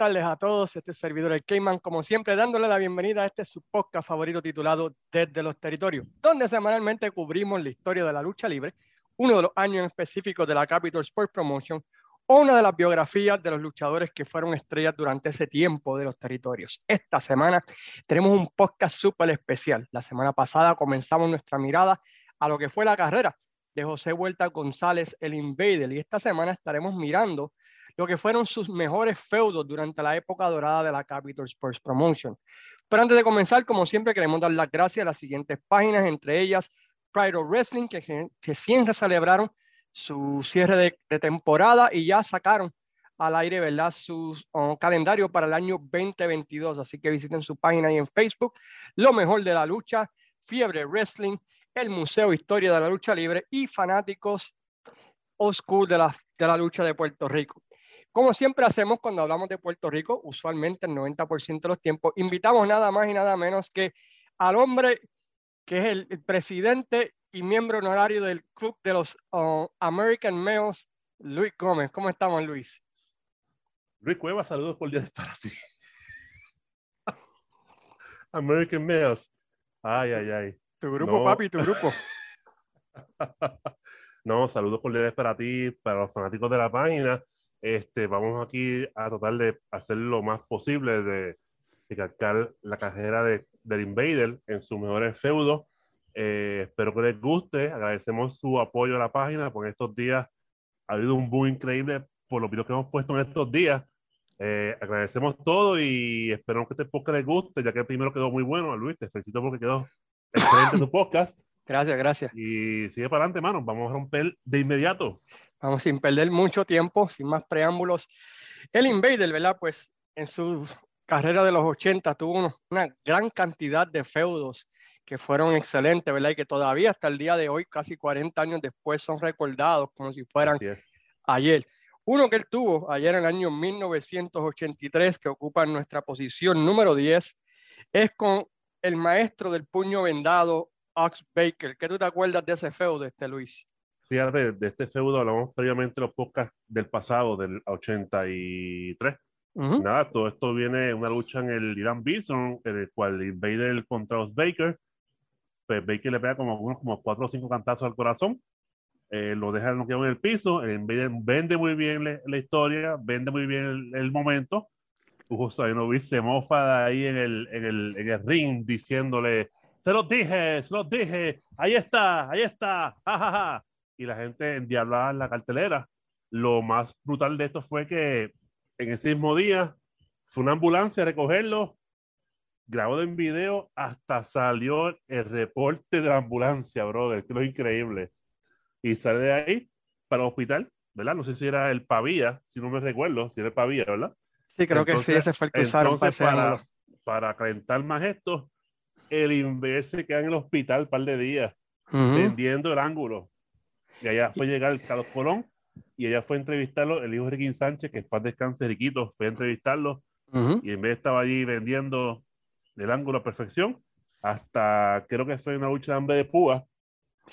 Tardes a todos. Este es servidor el Cayman, como siempre, dándole la bienvenida a este su podcast favorito titulado Desde los Territorios, donde semanalmente cubrimos la historia de la lucha libre, uno de los años específicos de la Capital Sports Promotion o una de las biografías de los luchadores que fueron estrellas durante ese tiempo de los territorios. Esta semana tenemos un podcast súper especial. La semana pasada comenzamos nuestra mirada a lo que fue la carrera de José Vuelta González, el Invader, y esta semana estaremos mirando lo que fueron sus mejores feudos durante la época dorada de la Capital Sports Promotion. Pero antes de comenzar, como siempre, queremos dar las gracias a las siguientes páginas, entre ellas Pride of Wrestling, que, siempre celebraron su cierre de, temporada y ya sacaron al aire, ¿verdad? Su calendario para el año 2022. Así que visiten su página ahí en Facebook, Lo Mejor de la Lucha, Fiebre Wrestling, el Museo Historia de la Lucha Libre y fanáticos Oscur de la, de la lucha de Puerto Rico. Como siempre hacemos cuando hablamos de Puerto Rico, usualmente el 90% de los tiempos, invitamos nada más y nada menos que al hombre que es el, presidente y miembro honorario del Club de los uh, American Males, Luis Gómez. ¿Cómo estamos, Luis? Luis Cueva, saludos por el día de estar así. American Males. Ay, ay, ay. Tu grupo, papi, tu grupo. no, saludos por el día de estar a ti, para los fanáticos de la página este, vamos aquí a tratar de hacer lo más posible de, de la carrera de, del Invader en sus mejores feudos. Eh, espero que les guste. Agradecemos su apoyo a la página, porque estos días ha habido un boom increíble por los videos que hemos puesto en estos días. Eh, agradecemos todo y esperamos que este podcast les guste, ya que el primero quedó muy bueno. Luis, te felicito porque quedó excelente tu podcast. Gracias, gracias. Y sigue para adelante, mano. Vamos a romper de inmediato. Vamos sin perder mucho tiempo, sin más preámbulos. El Invader, ¿verdad? Pues en su carrera de los 80 tuvo una gran cantidad de feudos que fueron excelentes, ¿verdad? Y que todavía hasta el día de hoy, casi 40 años después, son recordados como si fueran ayer. Uno que él tuvo ayer en el año 1983, que ocupa nuestra posición número 10, es con el maestro del puño vendado, Ox Baker. ¿Qué tú te acuerdas de ese feudo, este Luis? Fíjate, de este feudo hablamos previamente los podcasts del pasado, del 83. Nada, todo esto viene de una lucha en el Irán Bison, en el cual Invader contra los Baker. Pues Baker le pega como unos como cuatro o cinco cantazos al corazón. Eh, lo deja en el piso. El Invader vende muy bien la historia, vende muy bien el, momento. Hugo Sabinovich se mofa ahí en el, en, el, en el ring diciéndole: Se los dije, se los dije, ahí está, ahí está, jajaja y la gente endiablaba en la cartelera. Lo más brutal de esto fue que en ese mismo día fue una ambulancia a recogerlo, grabado en video, hasta salió el reporte de la ambulancia, brother, que es increíble. Y sale de ahí para el hospital, ¿verdad? No sé si era el Pavía, si no me recuerdo, si era el Pavía, ¿verdad? Sí, creo que sí, ese fue el que usaron para, para, calentar más esto, el inverse queda en el hospital un par de días, vendiendo el ángulo. Y allá fue llegar Carlos Colón y ella fue a entrevistarlo, el hijo de Riquín Sánchez, que es paz descanse Riquito, fue a entrevistarlo y en vez estaba allí vendiendo el ángulo a perfección, hasta creo que fue una lucha de hambre de púa,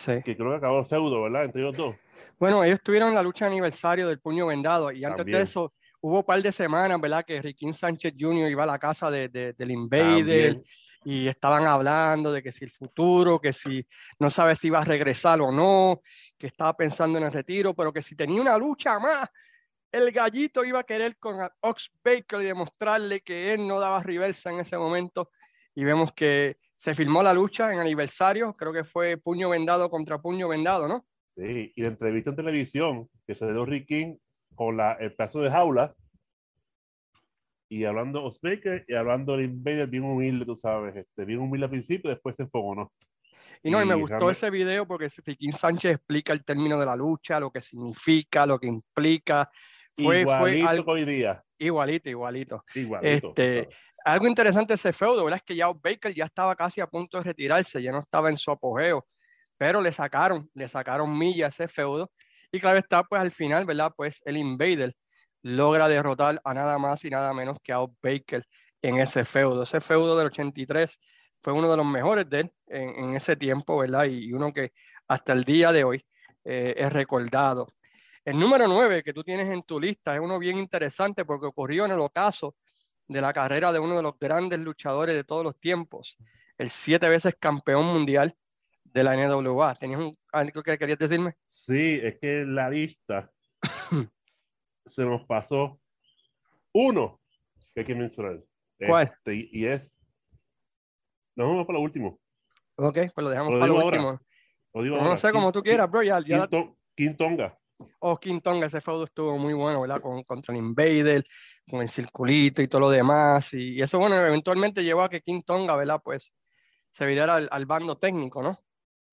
que creo que acabó el feudo, ¿verdad? Entre ellos dos. Bueno, ellos tuvieron la lucha de aniversario del puño vendado y antes de eso hubo un par de semanas, ¿verdad? Que Riquín Sánchez Jr. iba a la casa de, de, del Invader y estaban hablando de que si el futuro, que si no sabe si iba a regresar o no, que estaba pensando en el retiro, pero que si tenía una lucha más, el gallito iba a querer con Ox Baker demostrarle que él no daba reversa en ese momento. Y vemos que se filmó la lucha en aniversario, creo que fue puño vendado contra puño vendado, ¿no? Sí, y la entrevista en televisión que se dio Ricky con la, el pedazo de jaula, y hablando Osbaker y hablando de Invader bien humilde, tú sabes, este, bien humilde al principio, después se enfocó, ¿no? Y no, y me gustó ese video porque Fiquín Sánchez explica el término de la lucha, lo que significa, lo que implica. Fue, igualito fue algo, hoy día. Igualito, igualito. igualito este, algo interesante ese feudo, ¿verdad? Es que ya Baker ya estaba casi a punto de retirarse, ya no estaba en su apogeo, pero le sacaron, le sacaron milla ese feudo. Y claro está, pues al final, ¿verdad? Pues el Invader logra derrotar a nada más y nada menos que a Out Baker en ese feudo. Ese feudo del 83 fue uno de los mejores de él en, ese tiempo, ¿verdad? Y, uno que hasta el día de hoy eh, es recordado. El número 9 que tú tienes en tu lista es uno bien interesante porque ocurrió en el ocaso de la carrera de uno de los grandes luchadores de todos los tiempos, el siete veces campeón mundial de la NWA. ¿Tenías un, algo que querías decirme? Sí, es que la lista se nos pasó uno que hay que mencionar. ¿Cuál? Este, y es. No, vamos para lo último. Ok, pues lo dejamos para lo último. no sé como tú quieras, bro. Ya, ya... Quintonga. Oh, Quintonga, ese feudo estuvo muy bueno, ¿verdad? Con, contra el Invader, con el circulito y todo lo demás. Y, eso, bueno, eventualmente llevó a que Quintonga, ¿verdad? Pues se virara al, al, bando técnico, ¿no?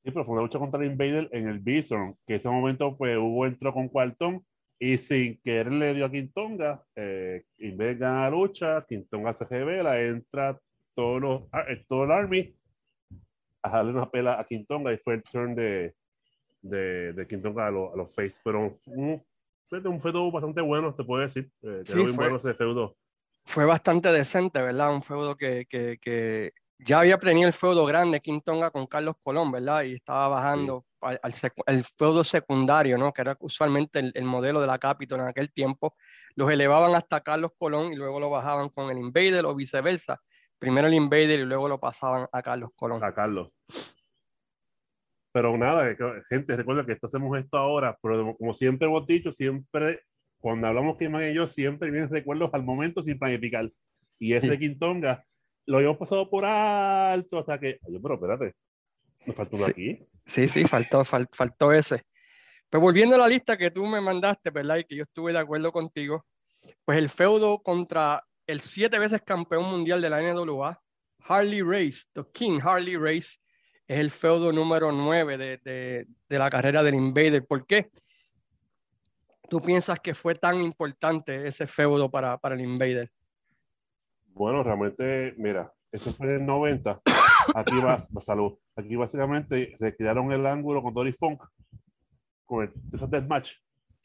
Sí, pero fue una lucha contra el Invader en el Bison, que ese momento, pues hubo entró con Cuartón y sin querer le dio a Quintonga. Eh, Invader gana la lucha, Quintonga se revela, entra todos los, ah, eh, todo el Army a darle una pela a Quintonga y fue el turn de, de, de Quintonga a, a los Face. Pero un, un feudo bastante bueno, te puedo decir. Eh, sí, fue, bueno ese feudo. Fue bastante decente, ¿verdad? Un feudo que, que, que ya había tenido el feudo grande Quintonga con Carlos Colón, ¿verdad? Y estaba bajando al, al, feudo secundario, ¿no? Que era usualmente el, el, modelo de la Capitol en aquel tiempo. Los elevaban hasta Carlos Colón y luego lo bajaban con el Invader o viceversa. Primero el Invader y luego lo pasaban a Carlos Colón. A Carlos. Pero nada, gente, recuerda que esto hacemos esto ahora, pero como siempre hemos dicho, siempre, cuando hablamos que y yo, siempre vienen recuerdos al momento sin planificar. Y ese Quintonga lo habíamos pasado por alto hasta que, oye, pero espérate, me faltó uno aquí. Sí, sí, faltó, faltó ese. Pero volviendo a la lista que tú me mandaste, ¿verdad? Y que yo estuve de acuerdo contigo, pues el feudo contra el siete veces campeón mundial de la NWA, Harley Race, The King Harley Race, es el feudo número 9 de, de, de, la carrera del Invader. ¿Por qué tú piensas que fue tan importante ese feudo para, para el Invader? Bueno, realmente, mira, eso fue en el 90. Aquí va, salud. Aquí básicamente se quedaron el ángulo con Dory Funk, con el Deathmatch.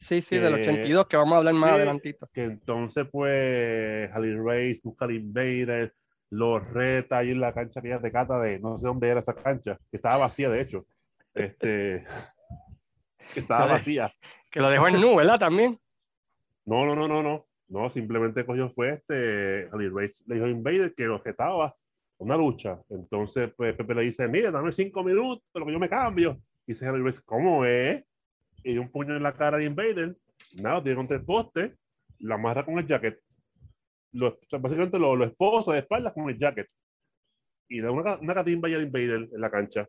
Sí, sí, del 82, que vamos a hablar más adelantito. Que entonces, pues, Harley Race busca al Invader, los reta ahí en la cancha que ella te cata de no sé dónde era esa cancha, que estaba vacía de hecho. Este, que estaba vacía. Que lo dejó en nu, ¿verdad? También. No, no, no, no, no. No, simplemente cogió fue este, Ali Race le dijo a Invader que objetaba una lucha. Entonces, pues, Pepe le dice, mira, dame cinco minutos, pero que yo me cambio. Y dice Ali Race, ¿cómo es? Y un puño en la cara de Invader. Nada, tiene contra el poste, la amarra con el jacket lo, básicamente lo, lo esposa de espaldas con el jacket y da una, una catimba ya de Invader en la cancha.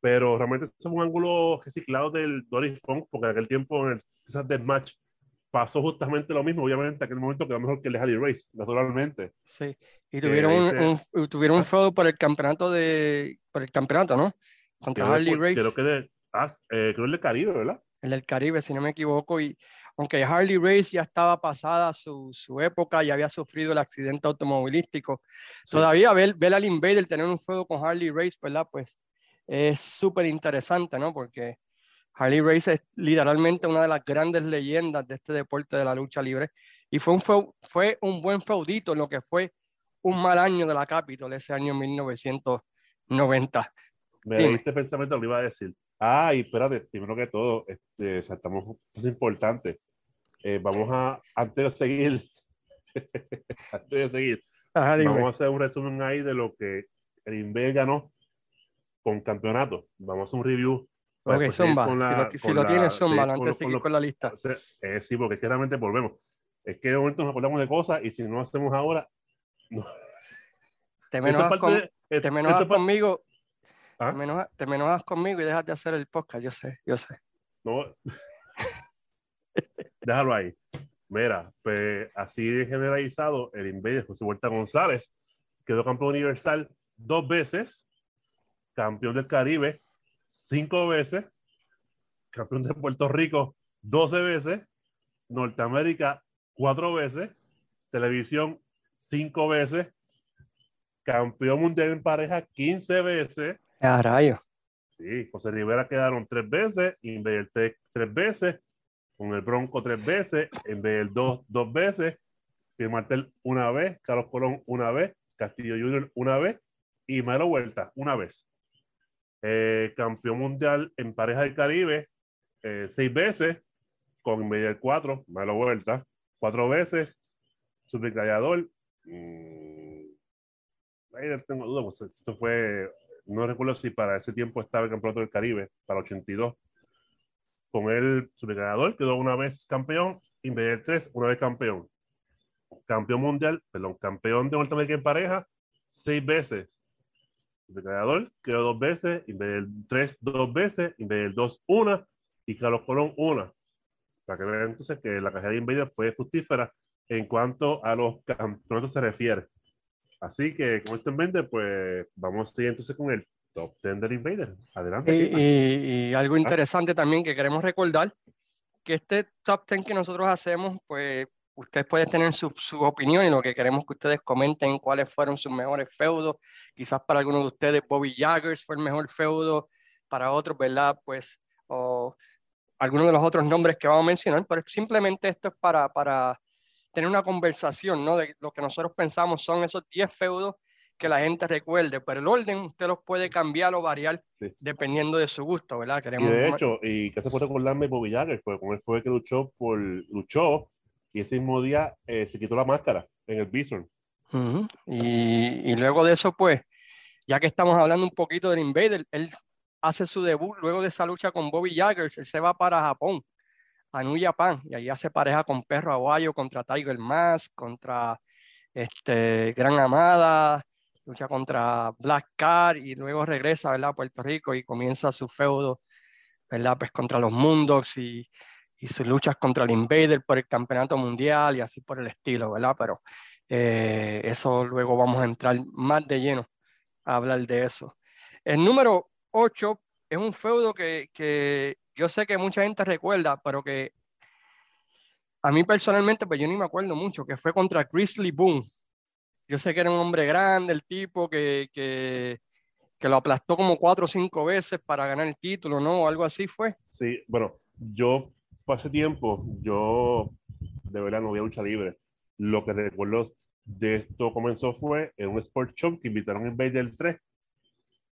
Pero realmente es un ángulo reciclado del Doris Funk, porque en aquel tiempo en el Deathmatch pasó justamente lo mismo. Obviamente, en aquel momento quedó mejor que el Harley Race, naturalmente. Sí, y tuvieron, un, un, tuvieron un feudo por el campeonato de. por el campeonato, ¿no? Contra Harley Race. Creo que de. Ah, eh, creo el del Caribe, ¿verdad? El del Caribe, si no me equivoco. Y, aunque Harley Race ya estaba pasada su, su época y había sufrido el accidente automovilístico, todavía ver, ver, al Invader tener un fuego con Harley Race, ¿verdad? Pues es súper interesante, ¿no? Porque Harley Race es literalmente una de las grandes leyendas de este deporte de la lucha libre y fue un, fue un buen feudito en lo que fue un mal año de la Capitol, ese año 1990. Me este pensamiento lo iba a decir. Ah, y espérate, primero que todo, este, saltamos es importante. Eh, vamos a, antes de seguir, antes de seguir, vamos a hacer un resumen ahí de lo que el Inver ganó con campeonato. Vamos a hacer un review. Ok, zumba. si lo, tienes, zumba, antes de seguir con la lista. Eh, sí, porque es que realmente volvemos. Es que de momento nos acordamos de cosas y si no lo hacemos ahora. No. Te me enojas, con, te conmigo. ¿Ah? Te, me enojas, te me enojas conmigo y dejas de hacer el podcast, yo sé, yo sé. No. Déjalo ahí. Mira, pues así de generalizado, el Invader José Huerta González quedó campeón universal dos veces, campeón del Caribe cinco veces, campeón de Puerto Rico doce veces, Norteamérica cuatro veces, televisión cinco veces, campeón mundial en pareja quince veces. ¡A rayo! Sí, José Rivera quedaron tres veces, Invader tres veces, con el Bronco tres veces, del dos, dos veces, Martel una vez, Carlos Colón una vez, Castillo Junior una vez y Melo Vuelta una vez. Eh, campeón mundial en pareja del Caribe eh, seis veces, con Invader 4, mala vuelta, cuatro veces, Supercallador. Mmm, ahí tengo dudas, pues esto fue, no recuerdo si para ese tiempo estaba el campeonato del Caribe, para 82. Con él, Supercallador, quedó una vez campeón, Invader 3, una vez campeón. Campeón mundial, perdón, campeón de Norteamérica en pareja, seis veces. Supercallador quedó dos veces, Invader 3 dos veces, Invader 2 una y Carlos Colón una. Para que vean entonces que la caja de Invader fue fructífera en cuanto a los campeonatos se refiere. Así que con esto en mente, pues vamos a seguir entonces con el top 10 del Invader. Adelante. Y, algo ah. interesante también que queremos recordar, que este top 10 que nosotros hacemos, pues ustedes pueden tener su, su, opinión y lo que queremos que ustedes comenten cuáles fueron sus mejores feudos. Quizás para algunos de ustedes Bobby Jaggers fue el mejor feudo, para otros, ¿verdad? Pues, o algunos de los otros nombres que vamos a mencionar, pero simplemente esto es para, para tener una conversación, ¿no? De lo que nosotros pensamos son esos 10 feudos que la gente recuerde, pero el orden usted los puede cambiar o variar dependiendo de su gusto, ¿verdad? Queremos y de hecho, y que se puede recordarme Bobby Jagger, pues con él fue que luchó por, luchó y ese mismo día eh, se quitó la máscara en el Bison. y, luego de eso, pues, ya que estamos hablando un poquito del Invader, él hace su debut luego de esa lucha con Bobby Jagger, él se va para Japón a New Japan y ahí hace pareja con Perro Aguayo contra Tiger Mask, contra este, Gran Amada, lucha contra Black Car y luego regresa ¿verdad? a Puerto Rico y comienza su feudo ¿verdad? Pues contra los Mundogs y, y sus luchas contra el Invader por el campeonato mundial y así por el estilo, ¿verdad? Pero eh, eso luego vamos a entrar más de lleno a hablar de eso. El número 8 es un feudo que, que yo sé que mucha gente recuerda, pero que a mí personalmente, pues yo ni me acuerdo mucho, que fue contra Grizzly Boom. Yo sé que era un hombre grande, el tipo que, que, que lo aplastó como cuatro o cinco veces para ganar el título, ¿no? O algo así fue. Sí, bueno, yo hace tiempo, yo de verdad no había lucha libre. Lo que recuerdo de esto comenzó fue en un Sport Shop que invitaron en del 3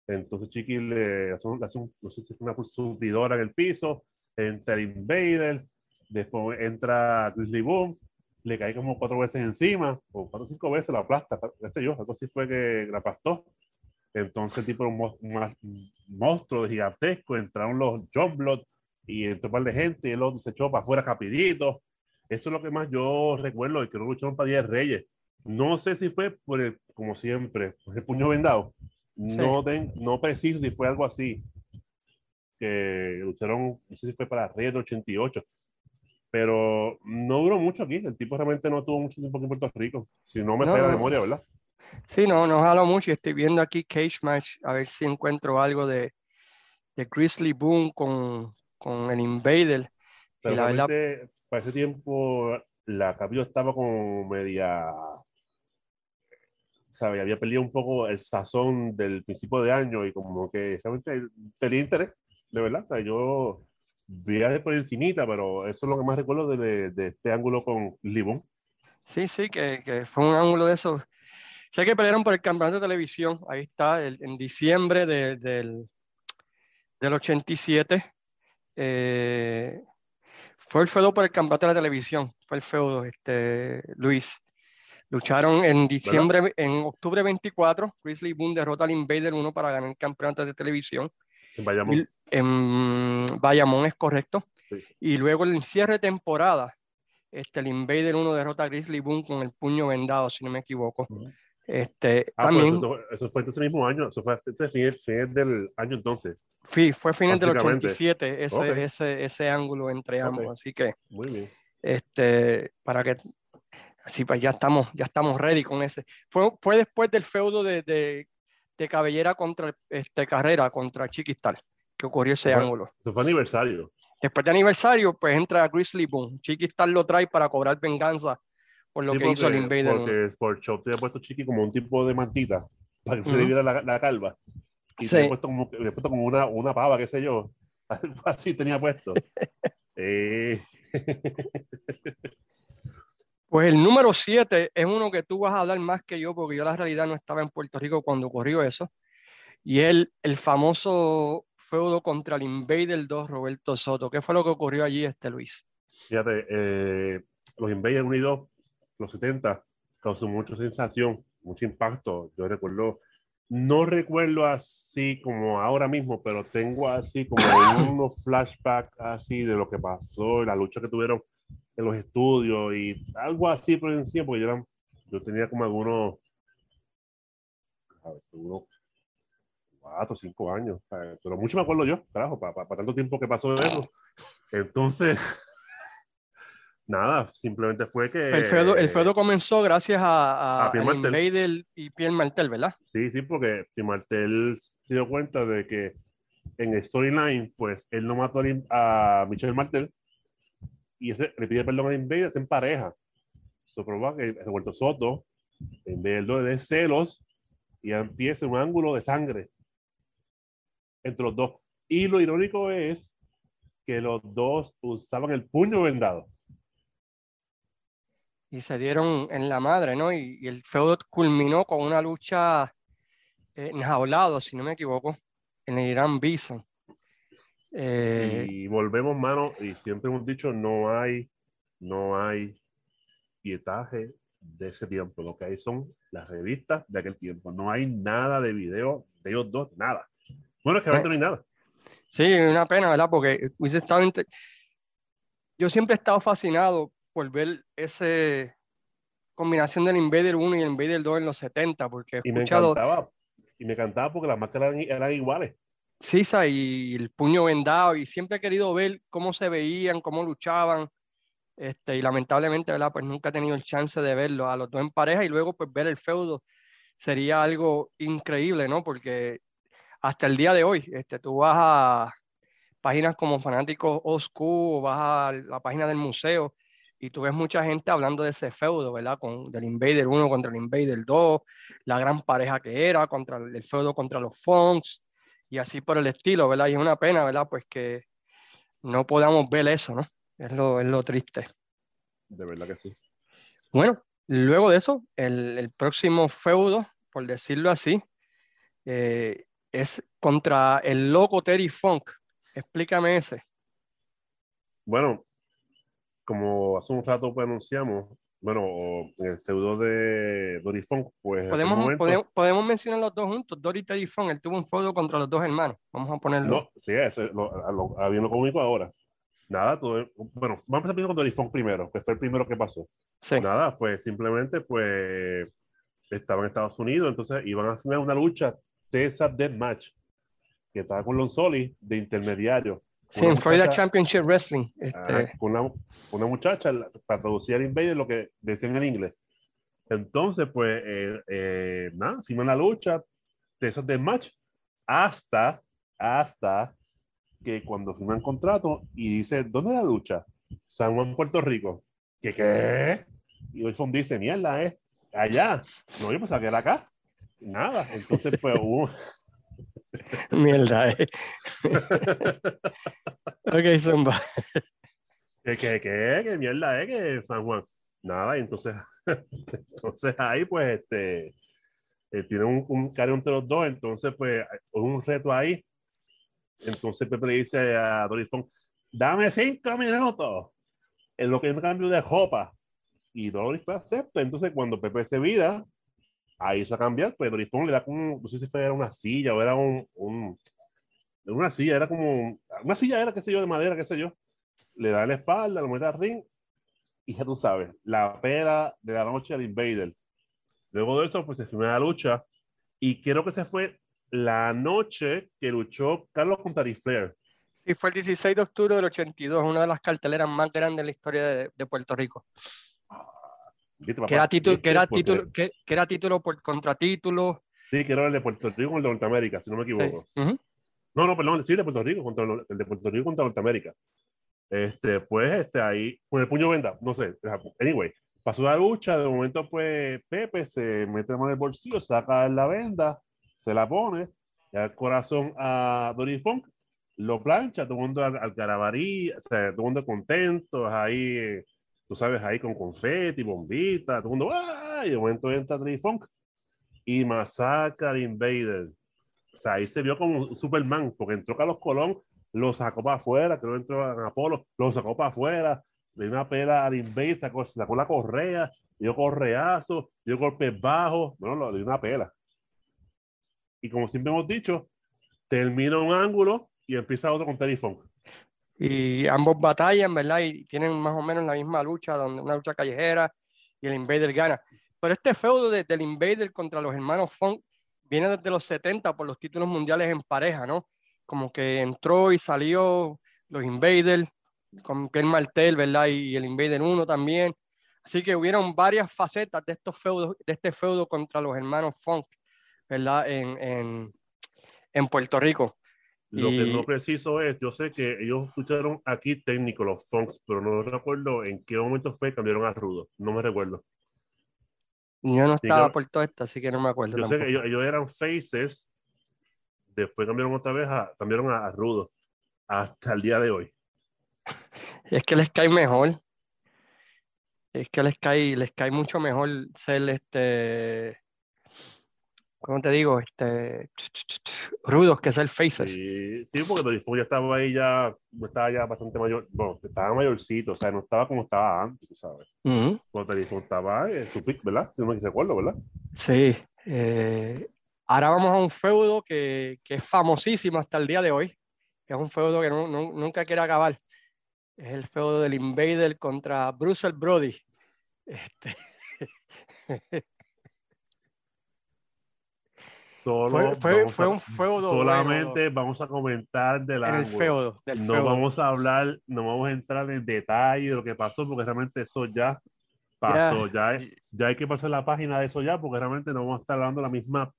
entonces Chiqui le hace, un, no sé si es una subidora en el piso, entra el Invader, después entra Grizzly Boom, le cae como cuatro veces encima, o cuatro o cinco veces la aplasta, este yo, algo así fue que la aplastó. Entonces, tipo un, un monstruo gigantesco, entraron los John Blood y entró un par de gente y él se echó para afuera rapidito. Eso es lo que más yo recuerdo y que no lucharon para 10 Reyes. No sé si fue por el, como siempre, por el puño vendado, no, no preciso si fue algo así. Que lucharon, no sé si fue para Red 88. Pero no duró mucho aquí. El tipo realmente no tuvo mucho tiempo aquí en Puerto Rico. Si no me falla la memoria, ¿verdad? Sí, no, no jalo mucho. Estoy viendo aquí Cage Match a ver si encuentro algo de, de Grizzly Boom con, con el Invader. Pero la verdad, para ese tiempo la Capillo estaba como media ¿sabe? Había perdido un poco el sazón del principio de año y como que realmente tenía interés, de verdad. O sea, yo vi por encimita, pero eso es lo que más recuerdo de, de este ángulo con Libón. Sí, sí, que, que, fue un ángulo de esos. Sé que pelearon por el campeonato de televisión, ahí está, el, en diciembre de, del, del 87. Eh, fue el feudo por el campeonato de la televisión, fue el feudo, este, Luis. Lucharon en diciembre, en octubre 24, Grizzly Boom derrota al Invader 1 para ganar el campeonato de televisión. En Bayamón. en Bayamón es correcto. Y luego el cierre de temporada, este, el Invader 1 derrota a Grizzly Boom con el puño vendado, si no me equivoco. Este, ah, pues también, eso, fue ese mismo año, eso fue este fin, del año entonces. Sí, fue final del 87, ese, ese, ese ángulo entre ambos. Así que, Muy bien. Este, para que Sí, pues ya estamos, ya estamos ready con ese. Fue, fue después del feudo de, de, de Cabellera contra este, Carrera, contra Chiquistal, que ocurrió ese ángulo. Eso fue aniversario. Después de aniversario, pues entra Grizzly Boom. Chiquistal lo trae para cobrar venganza por lo que hizo el Invader. Porque Sport Shop te ha puesto Chiqui como un tipo de mantita para que se le viera la, la, calva. Y se le ha puesto como, le puesto como una, una pava, qué sé yo. Así tenía puesto. eh. Pues el número 7 es uno que tú vas a hablar más que yo, porque yo la realidad no estaba en Puerto Rico cuando ocurrió eso. Y el, el famoso feudo contra el Invader 2, Roberto Soto. ¿Qué fue lo que ocurrió allí, este Luis? Fíjate, eh, los Invader 1 y 2, los 70, causó mucha sensación, mucho impacto. Yo recuerdo, no recuerdo así como ahora mismo, pero tengo así como unos flashbacks así de lo que pasó, la lucha que tuvieron en los estudios y algo así por encima, porque yo, yo tenía como algunos, a ver, unos cuatro cinco años, pero mucho me acuerdo yo, carajo, para, para, tanto tiempo que pasó de eso. Entonces, nada, simplemente fue que... El feudo, el feudo comenzó gracias a, a, a Invader y Pierre Martel, ¿verdad? Sí, sí, porque Pierre Martel se dio cuenta de que en Storyline, pues él no mató a Michel Martel y ese le pide perdón a Invader en pareja. Eso provoca que vuelto Soto, en vez de celos, y empieza un ángulo de sangre entre los dos. Y lo irónico es que los dos usaban el puño vendado y se dieron en la madre, ¿no? Y, el feudo culminó con una lucha eh, enjaulado, si no me equivoco, en el Irán Bison. Eh, y volvemos, mano, y siempre hemos dicho, no hay, no hay pietaje de ese tiempo. Lo que hay son las revistas de aquel tiempo. No hay nada de video de ellos dos, nada. Bueno, es que no hay nada. Sí, una pena, ¿verdad? Porque hubiese estado... Yo siempre he estado fascinado por ver esa combinación del Invader 1 y el Invader 2 en los 70, porque he y escuchado... Me encantaba, y me encantaba porque las máscaras eran, iguales. Sí, y el puño vendado, y siempre he querido ver cómo se veían, cómo luchaban, este, y lamentablemente, ¿verdad? Pues nunca he tenido el chance de verlo a los dos en pareja y luego pues ver el feudo sería algo increíble, ¿no? Porque hasta el día de hoy, este, tú vas a páginas como Fanáticos Oscu, vas a la página del museo y tú ves mucha gente hablando de ese feudo, ¿verdad? Con, del Invader 1 contra el Invader 2, la gran pareja que era, contra el, feudo contra los Fonks, y así por el estilo, ¿verdad? Y es una pena, ¿verdad? Pues que no podamos ver eso, ¿no? Es lo, es lo triste. De verdad que sí. Bueno, luego de eso, el, el próximo feudo, por decirlo así, eh, es contra el loco Terry Funk. Explícame ese. Bueno, como hace un rato pues, anunciamos, bueno, en el feudo de Dory Funk, pues. Podemos, podemos, mencionar los dos juntos. Dory y Funk, él tuvo un feudo contra los dos hermanos. Vamos a ponerlo. No, sí, eso lo, lo, lo cómico ahora. Nada, todo, bueno, vamos a empezar con Dory Funk primero, que fue el primero que pasó. Sí. Nada, pues simplemente, pues, estaban en Estados Unidos, entonces iban a hacer una lucha Tessa Death Match, que estaba con Lonsoli de intermediario. Sí, en Florida Championship Wrestling. Este... una, una muchacha para traducir a Invader lo que decían en inglés. Entonces, pues, eh, eh, nada, firman la lucha, de esas de match, hasta, hasta que cuando firman contrato y dice, ¿dónde es la lucha? San Juan, Puerto Rico. ¿Qué qué? Y Wilson dice, mierda, es allá. No, yo pensaba que era acá. Nada. Entonces, pues hubo. Mierda, eh. ok, Zumba. ¿Qué, qué, qué, mierda es que San Juan? Nada, y entonces, entonces ahí pues este, eh, tiene un, un cariño entre los dos, entonces pues un reto ahí. Entonces Pepe le dice a Doris Fong, dame cinco minutos en lo que es un cambio de ropa. Y Doris pues, acepta. Entonces cuando Pepe se vida, ahí va a cambiar, pues Doris Fong le da como, no sé si fue era una silla o era un, un una silla, era como, una silla era, qué sé yo, de madera, qué sé yo le da la espalda, lo mete al ring y ya tú sabes, la pera de la noche al Invader. Luego de eso, pues se firma la lucha y creo que se fue la noche que luchó Carlos contra Flair. Sí, fue el 16 de octubre del 82, una de las carteleras más grandes de la historia de, Puerto Rico. Que, era título, que, era título, que, era título por contratítulo. Sí, que era el de Puerto Rico con el de Norteamérica, si no me equivoco. No, no, perdón, sí, de Puerto Rico contra el de Puerto Rico contra Norteamérica. Este, pues, este, ahí, con el puño venda, no sé. Anyway, pasó la lucha, de momento, pues, Pepe se mete la mano en el bolsillo, saca la venda, se la pone, le da el corazón a Dory Funk, lo plancha, todo el mundo al, al carabarí, o sea, todo el mundo contento, ahí, tú sabes, ahí con confeti, bombita, todo el mundo, ¡ah! Y de momento entra Dory Funk y masacra al Invader. O sea, ahí se vio como Superman, porque entró Carlos Colón lo sacó para afuera, creo que entró en Apolo, lo sacó para afuera, le dio una pela a Invader, sacó, sacó la correa, dio correazo, dio golpes bajos, bueno, le dio una pela. Y como siempre hemos dicho, termina un ángulo y empieza otro con Terry Funk. Y ambos batallan, ¿verdad? Y tienen más o menos la misma lucha, donde una lucha callejera y el Invader gana. Pero este feudo de, del Invader contra los hermanos Funk viene desde los 70 por los títulos mundiales en pareja, ¿no? Como que entró y salió los Invader con Pierre Martel, ¿verdad? Y, el Invader 1 también. Así que hubieron varias facetas de estos feudos, de este feudo contra los hermanos Funk, ¿verdad? En, en, en Puerto Rico. Lo que no preciso es, yo sé que ellos escucharon aquí técnico los Funks, pero no recuerdo en qué momento fue cambiaron a Rudo. No me recuerdo. Yo no estaba por todo esto, así que no me acuerdo. Yo sé que ellos, eran faces, después cambiaron otra vez a, cambiaron a, Rudo, hasta el día de hoy. Es que les cae mejor. Es que les cae, les cae mucho mejor ser este ¿cómo te digo? Este, rudos que es el Faces. Sí, sí porque ya estaba ahí ya, estaba ya bastante mayor, bueno, estaba mayorcito, o sea, no estaba como estaba antes, ¿sabes? Cuando te estaba en su pick, ¿verdad? Si no me acuerdo, ¿verdad? Sí. Eh, ahora vamos a un feudo que, que, es famosísimo hasta el día de hoy. Es un feudo que no, nunca quiere acabar. Es el feudo del Invader contra Bruce Brody. Este... fue, un feudo. Solamente vamos a comentar del el feudo, no vamos a hablar, no vamos a entrar en detalle de lo que pasó, porque realmente eso ya pasó. Ya, ya hay que pasar la página de eso ya, porque realmente no vamos a estar hablando la misma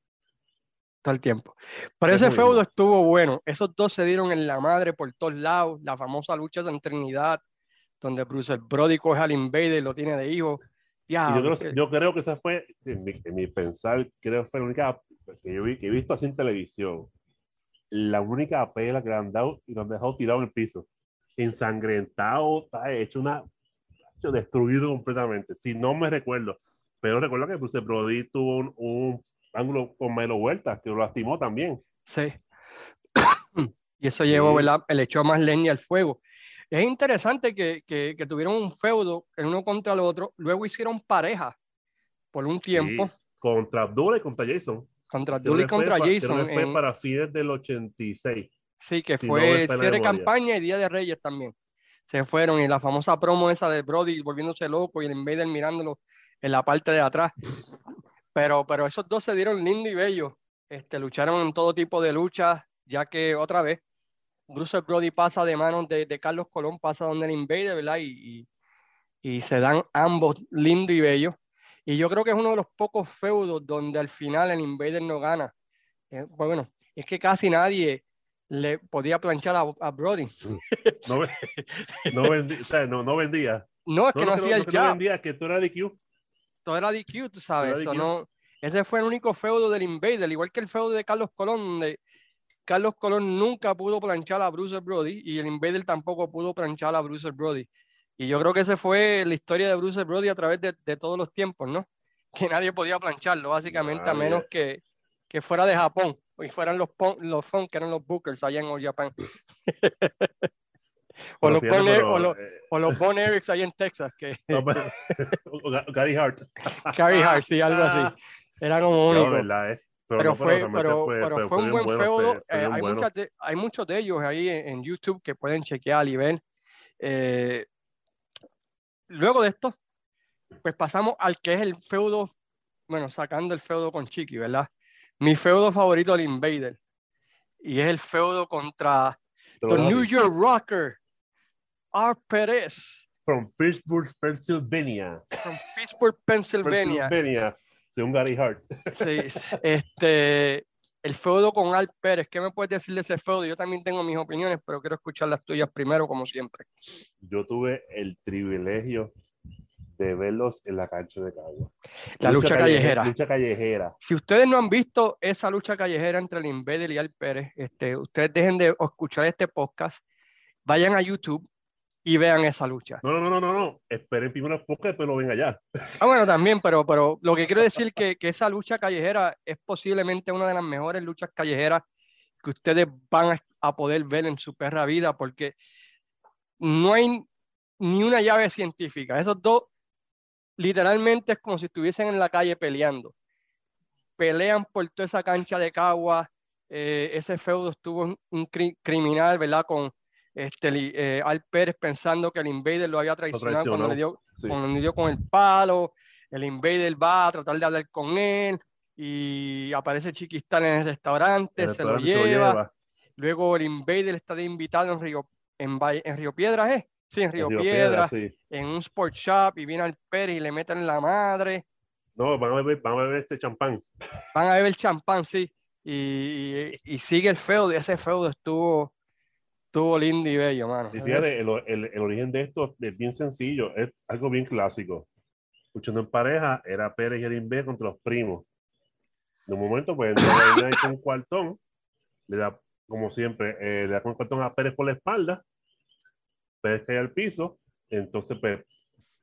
todo el tiempo. Pero ese feudo estuvo bueno. Esos dos se dieron en la madre por todos lados. La famosa lucha en Trinidad, donde Bruce Brody coge al Invader y lo tiene de hijo. yo, creo, que esa fue, en mi, en mi, pensar, creo que fue la única que yo he visto así en televisión, la única pela que le han dado y lo han dejado tirado en el piso, ensangrentado, está hecho una, hecho destruido completamente. Si no me recuerdo, pero recuerdo que Bruce Brody tuvo un, ángulo con Melo Vueltas que lo lastimó también. Sí. y eso llevó, El echó más leña al fuego. Es interesante que, que, que, tuvieron un feudo el uno contra el otro, luego hicieron pareja por un tiempo. contra Abdullah y contra Jason. Contra Dully contra Jason. Que fue para fines del 86. Sí, que fue cierre de campaña y Día de Reyes también. Se fueron y la famosa promo esa de Brody volviéndose loco y el Invader mirándolo en la parte de atrás. Pero, pero esos dos se dieron lindo y bello. Este, lucharon en todo tipo de luchas, ya que otra vez Bruce Brody pasa de manos de, de Carlos Colón, pasa donde el Invader, ¿verdad? Y, y, y se dan ambos lindo y bello. Y yo creo que es uno de los pocos feudos donde al final el Invader no gana. Eh, pues bueno, es que casi nadie le podía planchar a, Brody. No, no, vendía, o sea, no, no, vendía. No, es que no, hacía el job. No vendía, que tú era DQ. Todo era DQ, tú sabes. Eso, no, ese fue el único feudo del Invader, igual que el feudo de Carlos Colón, donde Carlos Colón nunca pudo planchar a Bruce Brody y el Invader tampoco pudo planchar a Bruce Brody. Y yo creo que esa fue la historia de Bruce Brody a través de, de todos los tiempos, ¿no? Que nadie podía plancharlo, básicamente, a menos que, que, fuera de Japón y fueran los, los Funk, que eran los Bookers allá en All Japan. o, los bon, o, los, eh, o los Bon Erics allá en Texas. Que, Gary Hart. Gary Hart, sí, algo así. Era como único. Eh. Pero, fue, pero, pero, fue, un buen feudo. Eh, hay, muchas hay muchos de ellos ahí en, en, YouTube que pueden chequear y ver. Eh, luego de esto, pues pasamos al que es el feudo, bueno, sacando el feudo con Chiqui, ¿verdad? Mi feudo favorito, el Invader. Y es el feudo contra the New York Rocker, R. Pérez. From Pittsburgh, Pennsylvania. From Pittsburgh, Pennsylvania. Pennsylvania, según Gary Hart. Sí, este, el feudo con Al Pérez, ¿qué me puedes decir de ese feudo? Yo también tengo mis opiniones, pero quiero escuchar las tuyas primero, como siempre. Yo tuve el privilegio de verlos en la cancha de Cagua. La lucha, callejera. Lucha callejera. Si ustedes no han visto esa lucha callejera entre el Invader y Al Pérez, este, ustedes dejen de escuchar este podcast, vayan a YouTube y vean esa lucha. No, no, no, no, no. Esperen primero el podcast, pero venga ya. Ah, bueno, también, pero, pero lo que quiero decir que, que esa lucha callejera es posiblemente una de las mejores luchas callejeras que ustedes van a poder ver en su perra vida, porque no hay ni una llave científica. Esos dos literalmente es como si estuviesen en la calle peleando. Pelean por toda esa cancha de Cagua. Eh, ese feudo estuvo un criminal, ¿verdad? Con este, eh, Al Pérez pensando que el Invader lo había traicionado cuando le, dio, cuando le dio con el palo. El Invader va a tratar de hablar con él y aparece Chiquistán en el restaurante, se, lo lleva. Luego el Invader está de invitado en Río, en, en Río Piedras, ¿eh? Sí, en Río, Piedras, en un sport shop y viene al Pérez y le meten la madre. No, van a beber, van a beber este champán. Van a beber champán, sí. Y, y, sigue el feudo, ese feudo estuvo, estuvo lindo y bello, mano. Y fíjate, el, el, el, origen de esto es bien sencillo, es algo bien clásico. Escuchando en pareja, era Pérez y el contra los primos. De un momento, pues, entra con un cuartón, le da, como siempre, eh, le da con un cuartón a Pérez por la espalda, Pérez cae al piso, entonces, pues,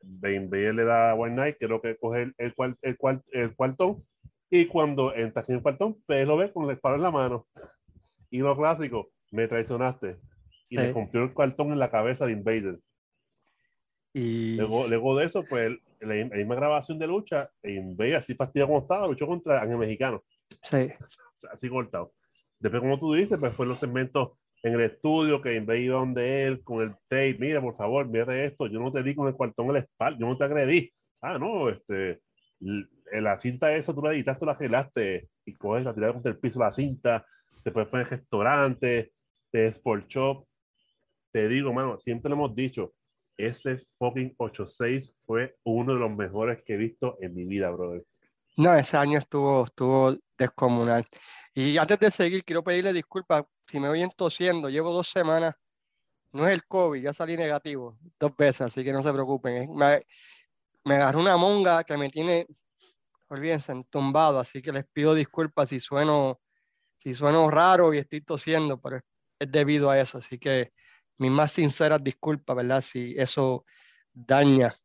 Bale le da a White Knight, creo que coge el, el, el, el, cuartón, y cuando entra en el cuartón, Pérez lo ve con la espada en la mano. Y lo clásico, me traicionaste. Y le rompió el cuartón en la cabeza de Invader. Y luego, luego de eso, pues la, la, misma grabación de lucha, en vez así fastidiado como estaba, luchó contra Ángel Mexicano. Sí. Así cortado. Después, como tú dices, pues fue los segmentos en el estudio que vez iba donde él con el tape, mira, por favor, mira esto, yo no te di con el cuartón en la espalda, yo no te agredí. Ah, no, este, la cinta esa tú la editaste, la gelaste y coges, la tiraste contra el piso la cinta, después fue en el restaurante, de Sport Shop. Te digo, mano, siempre lo hemos dicho, ese fucking 8-6 fue uno de los mejores que he visto en mi vida, brother. No, ese año estuvo, estuvo descomunal. Y antes de seguir, quiero pedirle disculpas si me oyen tosiendo. Llevo dos semanas, no es el COVID, ya salí negativo dos veces, así que no se preocupen. Me, me agarró una monga que me tiene, olvídense, tumbado, así que les pido disculpas si sueno, si sueno raro y estoy tosiendo, pero es debido a eso. Así que mis más sinceras disculpas, ¿verdad? Si eso daña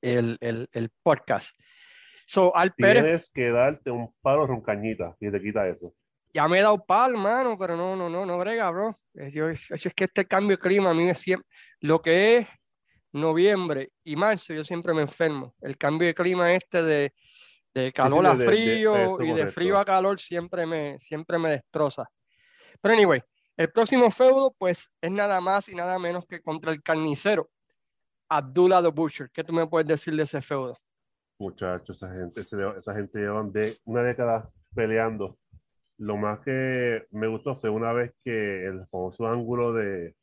el, el, el podcast. So, al Tienes que darte un palo roncañita y te quita eso. Ya me he dado palo, mano, pero no, no, no, no brega, bro. Eso es, es que este cambio de clima a mí me siempre, lo que es noviembre y marzo, yo siempre me enfermo. El cambio de clima este de, de calor a frío y de frío a calor siempre me, siempre me destroza. Pero anyway, el próximo feudo, pues, es nada más y nada menos que contra el carnicero, Abdullah the Butcher. ¿Qué tú me puedes decir de ese feudo? Muchachos, esa gente, esa gente llevan de una década peleando. Lo más que me gustó fue una vez que el famoso ángulo de,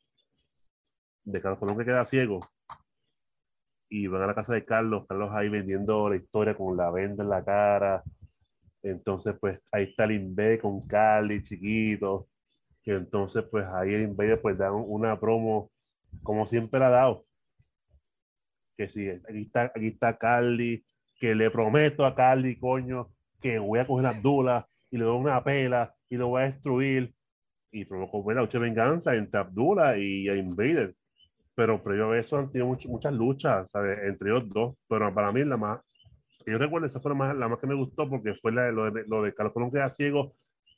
de Carlos Colón que queda ciego y van a la casa de Carlos, Carlos ahí vendiendo la historia con la venda en la cara. Entonces, pues ahí está Inve con Cali, chiquito que entonces pues ahí en de pues dar una promo como siempre la ha dado. Que sí, aquí está, aquí está Carly, que le prometo a Carly, coño, que voy a coger las dulas y le doy una pela y lo voy a destruir. Y provocó la lucha de venganza entre Abdullah y Invader. Pero previo a eso han tenido muchas luchas, ¿sabes? Entre ellos dos. Pero para mí la más, yo recuerdo, esa fue la más, la más que me gustó porque fue la, lo, de, lo de Carlos Colón que era ciego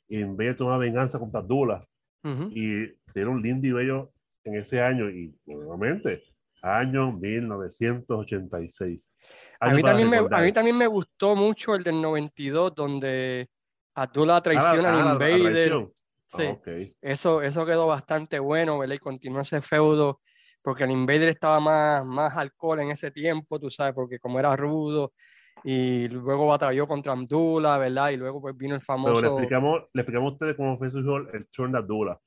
y Invader tomó venganza contra Abdullah y tiene un lindo y bello en ese año y nuevamente año 1986. A mí, también me, a mí, también me, gustó mucho el del 92 donde Abdullah traiciona al Invader. Sí, eso, eso quedó bastante bueno, ¿verdad? Y continuó ese feudo porque el Invader estaba más, más alcohol en ese tiempo, tú sabes, porque como era rudo, y luego batalló contra Abdullah, ¿verdad? Y luego pues vino el famoso... Pero le explicamos, le explicamos a ustedes cómo fue su el turn de Abdullah.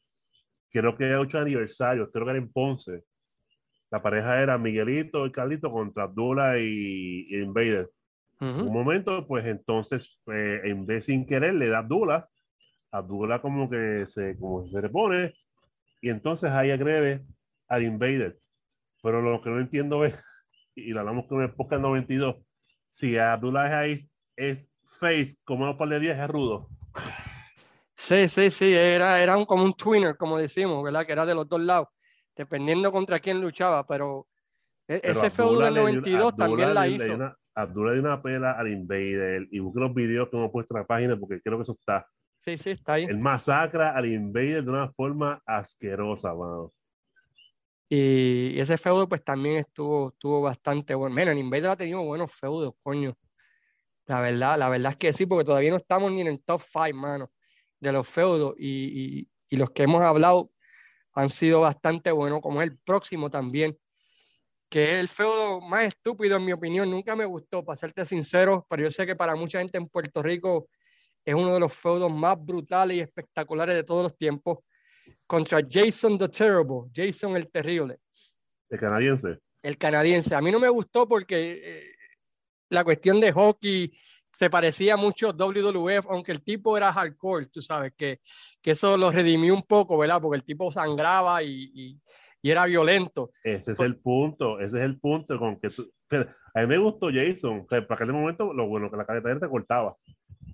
Creo que era 8 aniversario, creo que era en Ponce. La pareja era Miguelito y Carlito contra Abdullah y, Invader. Un momento, pues entonces, eh, en vez sin querer, le da Abdullah. Abdullah como que se, como se repone. Y entonces ahí agrede al Invader. Pero lo que no entiendo es, y lo hablamos con el podcast 92, si Abdullah es, es face, como par de días es rudo. Sí, sí, sí, era, era un, como un twinner, como decimos, ¿verdad? Que era de los dos lados, dependiendo contra quién luchaba, pero, e, ese feudo del 92 también la hizo. Una, Abdullah dio una pela al Invader y busque los videos que hemos puesto en la página porque creo que eso está. Sí, sí, está ahí. El masacra al Invader de una forma asquerosa, mano. Y ese feudo pues también estuvo, estuvo bastante bueno. Menos en Invader ha tenido buenos feudos, coño. La verdad, la verdad es que sí, porque todavía no estamos ni en el top 5, mano, de los feudos. Y, y, y, los que hemos hablado han sido bastante buenos, como el próximo también, que es el feudo más estúpido en mi opinión. Nunca me gustó, para serte sincero, pero yo sé que para mucha gente en Puerto Rico es uno de los feudos más brutales y espectaculares de todos los tiempos contra Jason the Terrible, Jason el Terrible. El canadiense. El canadiense. A mí no me gustó porque eh, la cuestión de hockey se parecía mucho a WWF, aunque el tipo era hardcore, tú sabes, que, que eso lo redimió un poco, ¿verdad? Porque el tipo sangraba y, y, era violento. Ese es el punto, ese es el punto con que tú... A mí me gustó Jason, que para aquel momento lo bueno que la cadeta te cortaba.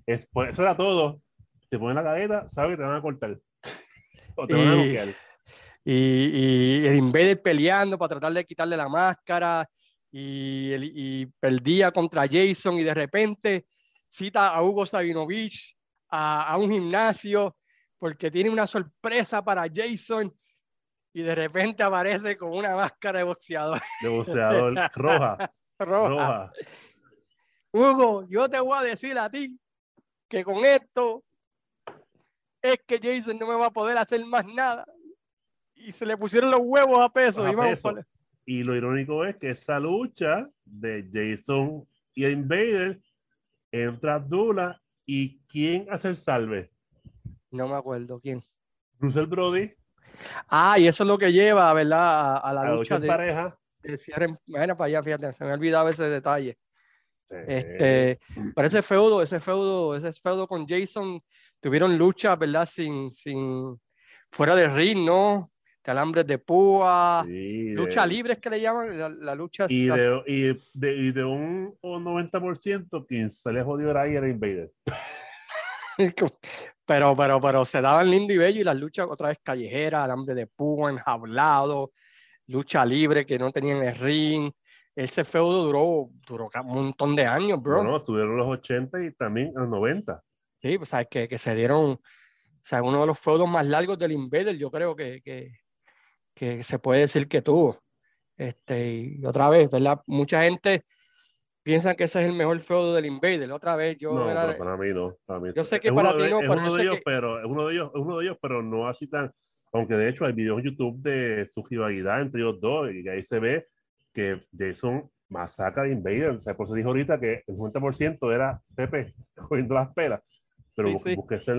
Es, pues, eso era todo. Te ponen la cadeta, sabes que te van a cortar y, y, el Invader peleando para tratar de quitarle la máscara y, y, perdía contra Jason y de repente cita a Hugo Sabinovich a, a un gimnasio porque tiene una sorpresa para Jason y de repente aparece con una máscara de boxeador. De boxeador roja. roja. roja. Hugo, yo te voy a decir a ti que con esto es que Jason no me va a poder hacer más nada. Y se le pusieron los huevos a peso. y, lo irónico es que esa lucha de Jason y Invader entra Dula y ¿quién hace el salve? No me acuerdo quién. Russell Brody. Ah, y eso es lo que lleva, ¿verdad? A, la, lucha, de pareja. De Bueno, para allá, fíjate, se me ha olvidado ese detalle. Este, pero ese feudo, ese feudo, ese feudo con Jason tuvieron lucha, ¿verdad? Sin, sin, fuera de ring, ¿no? De alambres de púa, lucha libre es que le llaman, la, lucha. Y de, y, de, y de, un, un 90%, quien se le jodió era Invader. pero, pero, pero se daban lindo y bello y las luchas otra vez callejeras, alambre de púa, enjaulado, lucha libre que no tenían el ring. Ese feudo duró, duró un montón de años, bro. No, no, tuvieron los 80 y también los 90. Sí, pues sabes que, que se dieron, o sea, uno de los feudos más largos del Invader, yo creo que, que, que se puede decir que tuvo. Este, y otra vez, ¿verdad? Mucha gente piensa que ese es el mejor feudo del Invader. Otra vez, yo no, era, para mí no. Para mí yo sé que para ti no, es uno de ellos, pero es uno de ellos, es uno de ellos, pero no así tan. Aunque de hecho hay videos en YouTube de su rivalidad entre ellos dos y ahí se ve que Jason masacra a Invader. O sea, por eso dijo ahorita que el 50% era Pepe cogiendo las pelas. Pero sí, sí.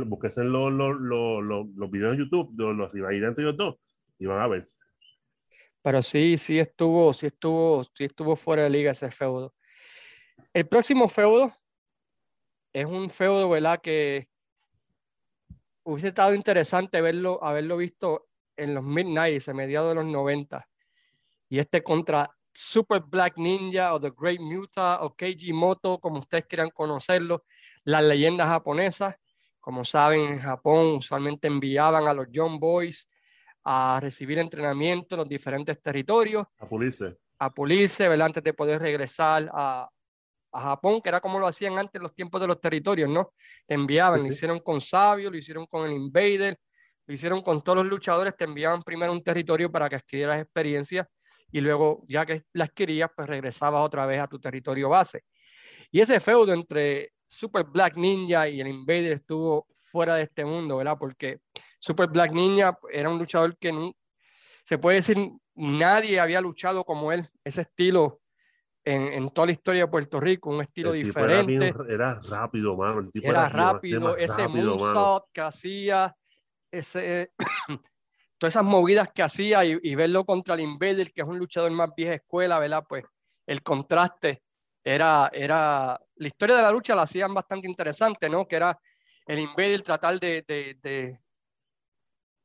los, los, los, los, videos de YouTube de los rivales entre dos y van a ver. Pero sí, sí estuvo, sí estuvo, sí estuvo fuera de liga ese feudo. El próximo feudo es un feudo, ¿verdad? Que hubiese estado interesante verlo, haberlo visto en los midnights, a mediados de los 90. Y este contra Super Black Ninja o The Great Muta o Keiji Moto, como ustedes quieran conocerlo, las leyendas japonesas. Como saben, en Japón usualmente enviaban a los Young Boys a recibir entrenamiento en los diferentes territorios. A pulirse. A pulirse, ¿verdad? Antes de poder regresar a, a Japón, que era como lo hacían antes en los tiempos de los territorios, ¿no? Te enviaban, lo hicieron con Sabio, lo hicieron con el Invader, lo hicieron con todos los luchadores, te enviaban primero un territorio para que adquirieras experiencia y luego, ya que la adquirías, pues regresabas otra vez a tu territorio base. Y ese feudo entre Super Black Ninja y el Invader estuvo fuera de este mundo, ¿verdad? Porque Super Black Ninja era un luchador que no, se puede decir nadie había luchado como él, ese estilo en, en toda la historia de Puerto Rico, un estilo diferente. Era, rápido, mano. era, rápido, ese moonsault que hacía, ese, todas esas movidas que hacía y, y, verlo contra el Invader, que es un luchador más vieja escuela, ¿verdad? Pues el contraste era, era, la historia de la lucha la hacían bastante interesante, ¿no? Que era el Invader tratar de, de, de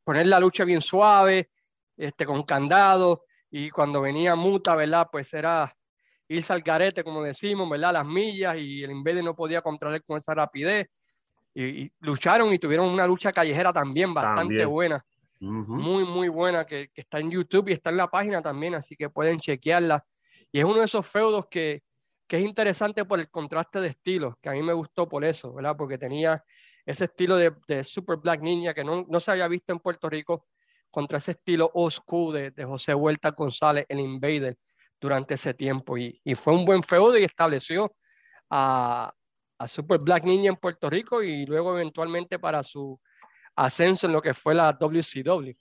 poner la lucha bien suave, este, con candado, y cuando venía Muta, ¿verdad? Pues era irse al garete, como decimos, ¿verdad? Las millas, y el Invader no podía controlar con esa rapidez. Y, lucharon y tuvieron una lucha callejera también bastante buena. Muy, muy buena, que, está en YouTube y está en la página también, así que pueden chequearla. Y es uno de esos feudos que, que es interesante por el contraste de estilos, que a mí me gustó por eso, ¿verdad? Porque tenía ese estilo de, de Super Black Ninja que no, no, se había visto en Puerto Rico contra ese estilo old de, de José Vuelta González, el Invader, durante ese tiempo. Y, y fue un buen feudo y estableció a, a Super Black Ninja en Puerto Rico y luego eventualmente para su ascenso en lo que fue la WCW.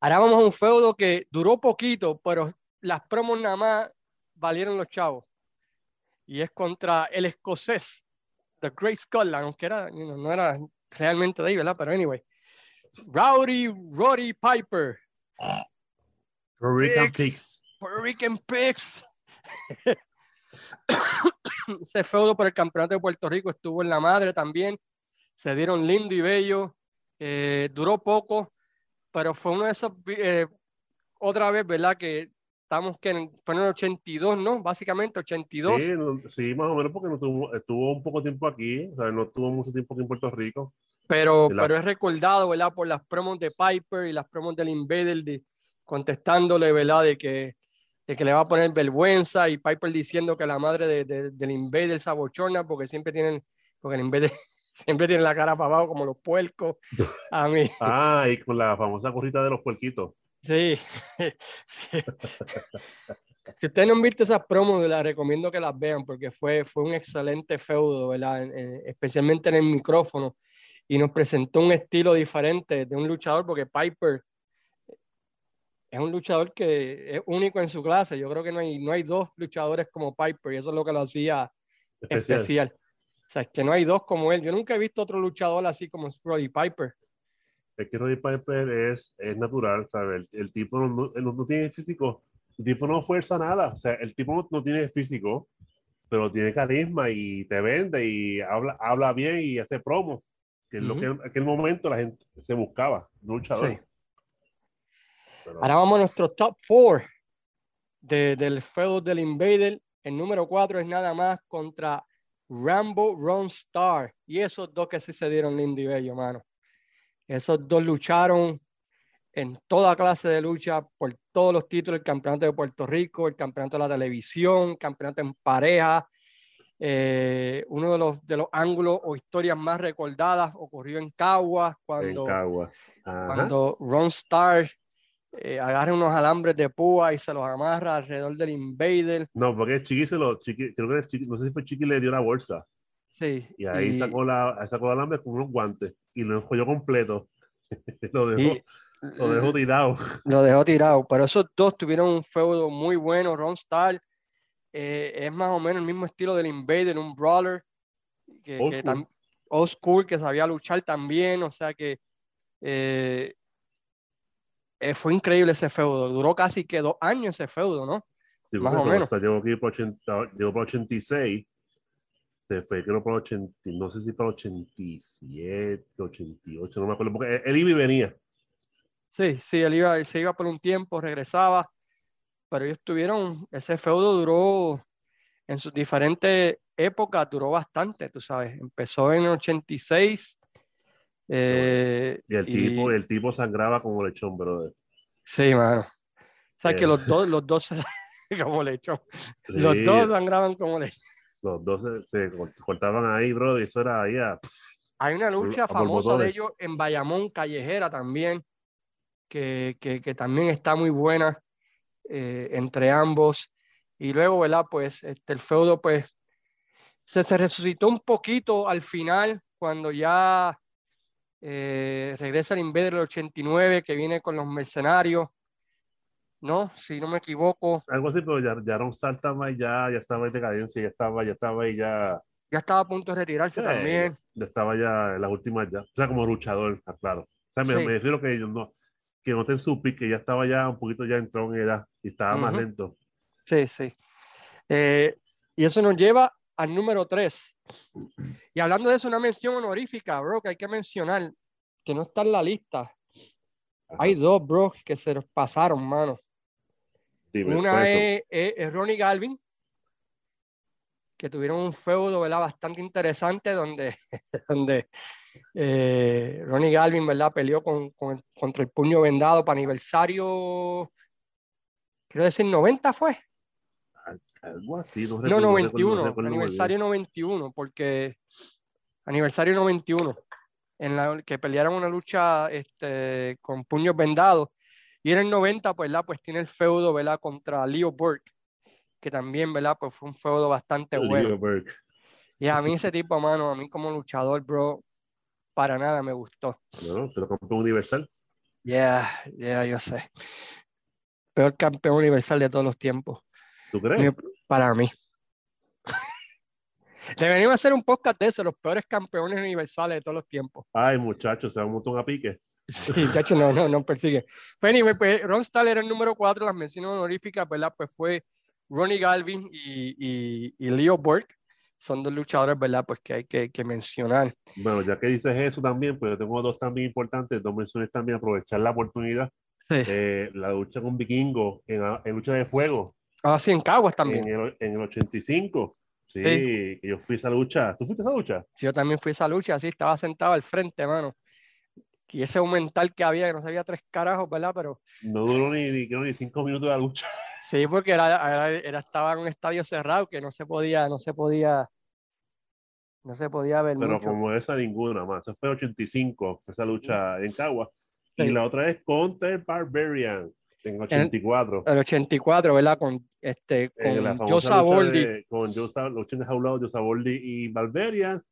Ahora vamos a un feudo que duró poquito, pero las promos nada más valieron los chavos. Y es contra el escocés, The Great Scotland, aunque era, no era realmente de ahí, ¿verdad? Pero anyway. Rowdy Roddy Piper. Puerto Rican Pigs. Puerto Rican Pigs. Ese feudo por el campeonato de Puerto Rico estuvo en la madre también. Se dieron lindo y bello. Eh, duró poco, pero fue uno de esos, eh, otra vez, ¿verdad? Que estamos que en, fue en el 82, ¿no? Básicamente 82. Sí, sí más o menos porque no tuvo, estuvo un poco tiempo aquí, o sea, no estuvo mucho tiempo aquí en Puerto Rico. Pero, pero es recordado, ¿verdad? Por las promos de Piper y las promos del Invader, de, contestándole, ¿verdad? De que de que le va a poner vergüenza y Piper diciendo que la madre de, de, del Invader es abochorna porque siempre tienen, porque el Invader siempre tiene la cara para abajo como los puercos. A mí. Ah, y con la famosa gorrita de los puerquitos. Sí. si ustedes no han visto esas promos, les recomiendo que las vean porque fue, fue un excelente feudo, ¿verdad? especialmente en el micrófono. Y nos presentó un estilo diferente de un luchador porque Piper es un luchador que es único en su clase. Yo creo que no hay, no hay dos luchadores como Piper y eso es lo que lo hacía especial. O sea, es que no hay dos como él. Yo nunca he visto otro luchador así como Roddy Piper. Es que Roddy Piper es, es natural, ¿sabes? El, tipo no, no, tiene físico, el tipo no fuerza nada. O sea, el tipo no, tiene físico, pero tiene carisma y te vende y habla, habla bien y hace promos, que es lo que en aquel momento la gente se buscaba, luchador. Ahora vamos a nuestro top four de, del feudo del Invader. El número cuatro es nada más contra Rambo Ron Star. Y esos dos que sí se dieron lindo y bello, mano. Esos dos lucharon en toda clase de lucha por todos los títulos, el campeonato de Puerto Rico, el campeonato de la televisión, campeonato en pareja. Eh, uno de los, de los ángulos o historias más recordadas ocurrió en Cagua, cuando, cuando Ron Starr eh, agarra unos alambres de púa y se los amarra alrededor del invader. No, porque Chiqui se lo, Chiqui, creo que Chiqui, no sé si fue Chiqui le dio la bolsa. Sí. Y ahí sacó la, sacó el alambre con unos guantes y lo enjolló completo. lo dejó, lo dejó tirado. Lo dejó tirado, pero esos dos tuvieron un feudo muy bueno. Ron Starr eh, es más o menos el mismo estilo del Invader, un brawler que, old, que school. old school, que sabía luchar también, o sea que eh, eh, fue increíble ese feudo. Duró casi que dos años ese feudo, ¿no? Sí, Más o menos. llegó aquí para, 80, llegó para 86. Se fue, creo, para 80, no sé si para 87, 88, no me acuerdo, porque él iba y venía. Sí, sí, él iba, se iba por un tiempo, regresaba, pero ellos tuvieron, ese feudo duró en sus diferentes épocas, duró bastante, tú sabes. Empezó en 86 eh, y el tipo, el tipo sangraba como lechón, brother. Sí, mano. O sea que eh. los dos, los dos como lechón. Los dos sangraban como lechón. Los dos se, cortaban ahí, bro, y eso era ahí Hay una lucha famosa de ellos en Bayamón, callejera también, que, que, que también está muy buena eh, entre ambos. Y luego, ¿verdad? Pues este, el feudo, pues, se, se resucitó un poquito al final, cuando ya eh, regresa el Invader del 89 que viene con los mercenarios, ¿no? Si no me equivoco. Algo así, pero ya, ya Ron estaba ya, ya estaba en decadencia, ya estaba, ya estaba ahí ya. Ya estaba a punto de retirarse también. Ya estaba ya en las últimas ya. O sea, como luchador, ah, claro. O sea, me, me refiero que no, que no te supi, que ya estaba ya un poquito ya entró en edad y estaba más lento. Sí, sí. Eh, y eso nos lleva al número 3. Y hablando de eso, una mención honorífica, bro, que hay que mencionar, que no está en la lista. Hay dos, bro, que se los pasaron, mano. una es, Ronnie Galvin, que tuvieron un feudo, ¿verdad? Bastante interesante, donde, donde eh, Ronnie Galvin, ¿verdad? Peleó con, con, contra el puño vendado para aniversario, quiero decir, 90 fue. Algo así, no, no 91, aniversario 91, porque aniversario 91. en la que pelearon una lucha este, con puños vendados. Y en el 90, pues, la, pues tiene el feudo, ¿verdad? Contra Leo Burke, que también, ¿verdad? Pues fue un feudo bastante Leo bueno. Burke. Y a mí ese tipo, mano, a mí como luchador, bro, para nada me gustó. No, pero campeón universal. Yeah, yeah, yo sé. Peor campeón universal de todos los tiempos. ¿Tú crees? Para mí. Deberíamos hacer un podcast de eso, los peores campeones universales de todos los tiempos. Ay, muchachos, se va un montón a pique. Sí, muchachos, no, no, no persigue. Pues, pues Ron Stahl era el número 4, las menciones honoríficas, ¿verdad? Pues fue Ronnie Galvin y, y, y Leo Burke. Son dos luchadores, ¿verdad? Pues que hay que, que, mencionar. Bueno, ya que dices eso también, pues yo tengo dos también importantes, dos menciones también, aprovechar la oportunidad. Sí. Eh, la lucha con Vikingo en, en, lucha de fuego. Ah, sí, en Caguas también. En el, en el 85. Sí, yo fui a esa lucha. ¿Tú fuiste a esa lucha? Sí, yo también fui a esa lucha, sí, estaba sentado al frente, mano. Y ese aumental que había, que no sabía tres carajos, ¿verdad? Pero... No duró ni, ni, ni cinco minutos de la lucha. Sí, porque era, era, estaba en un estadio cerrado que no se podía, no se podía, no se podía ver Pero como esa ninguna más. Esa fue 85, esa lucha en Cagua. Y la otra es contra el Barbarian. En 84. El, 84, ¿verdad? Con, este, con Joe Saboldi. Con Joe Saboldi, Joe Saboldi y Valverian.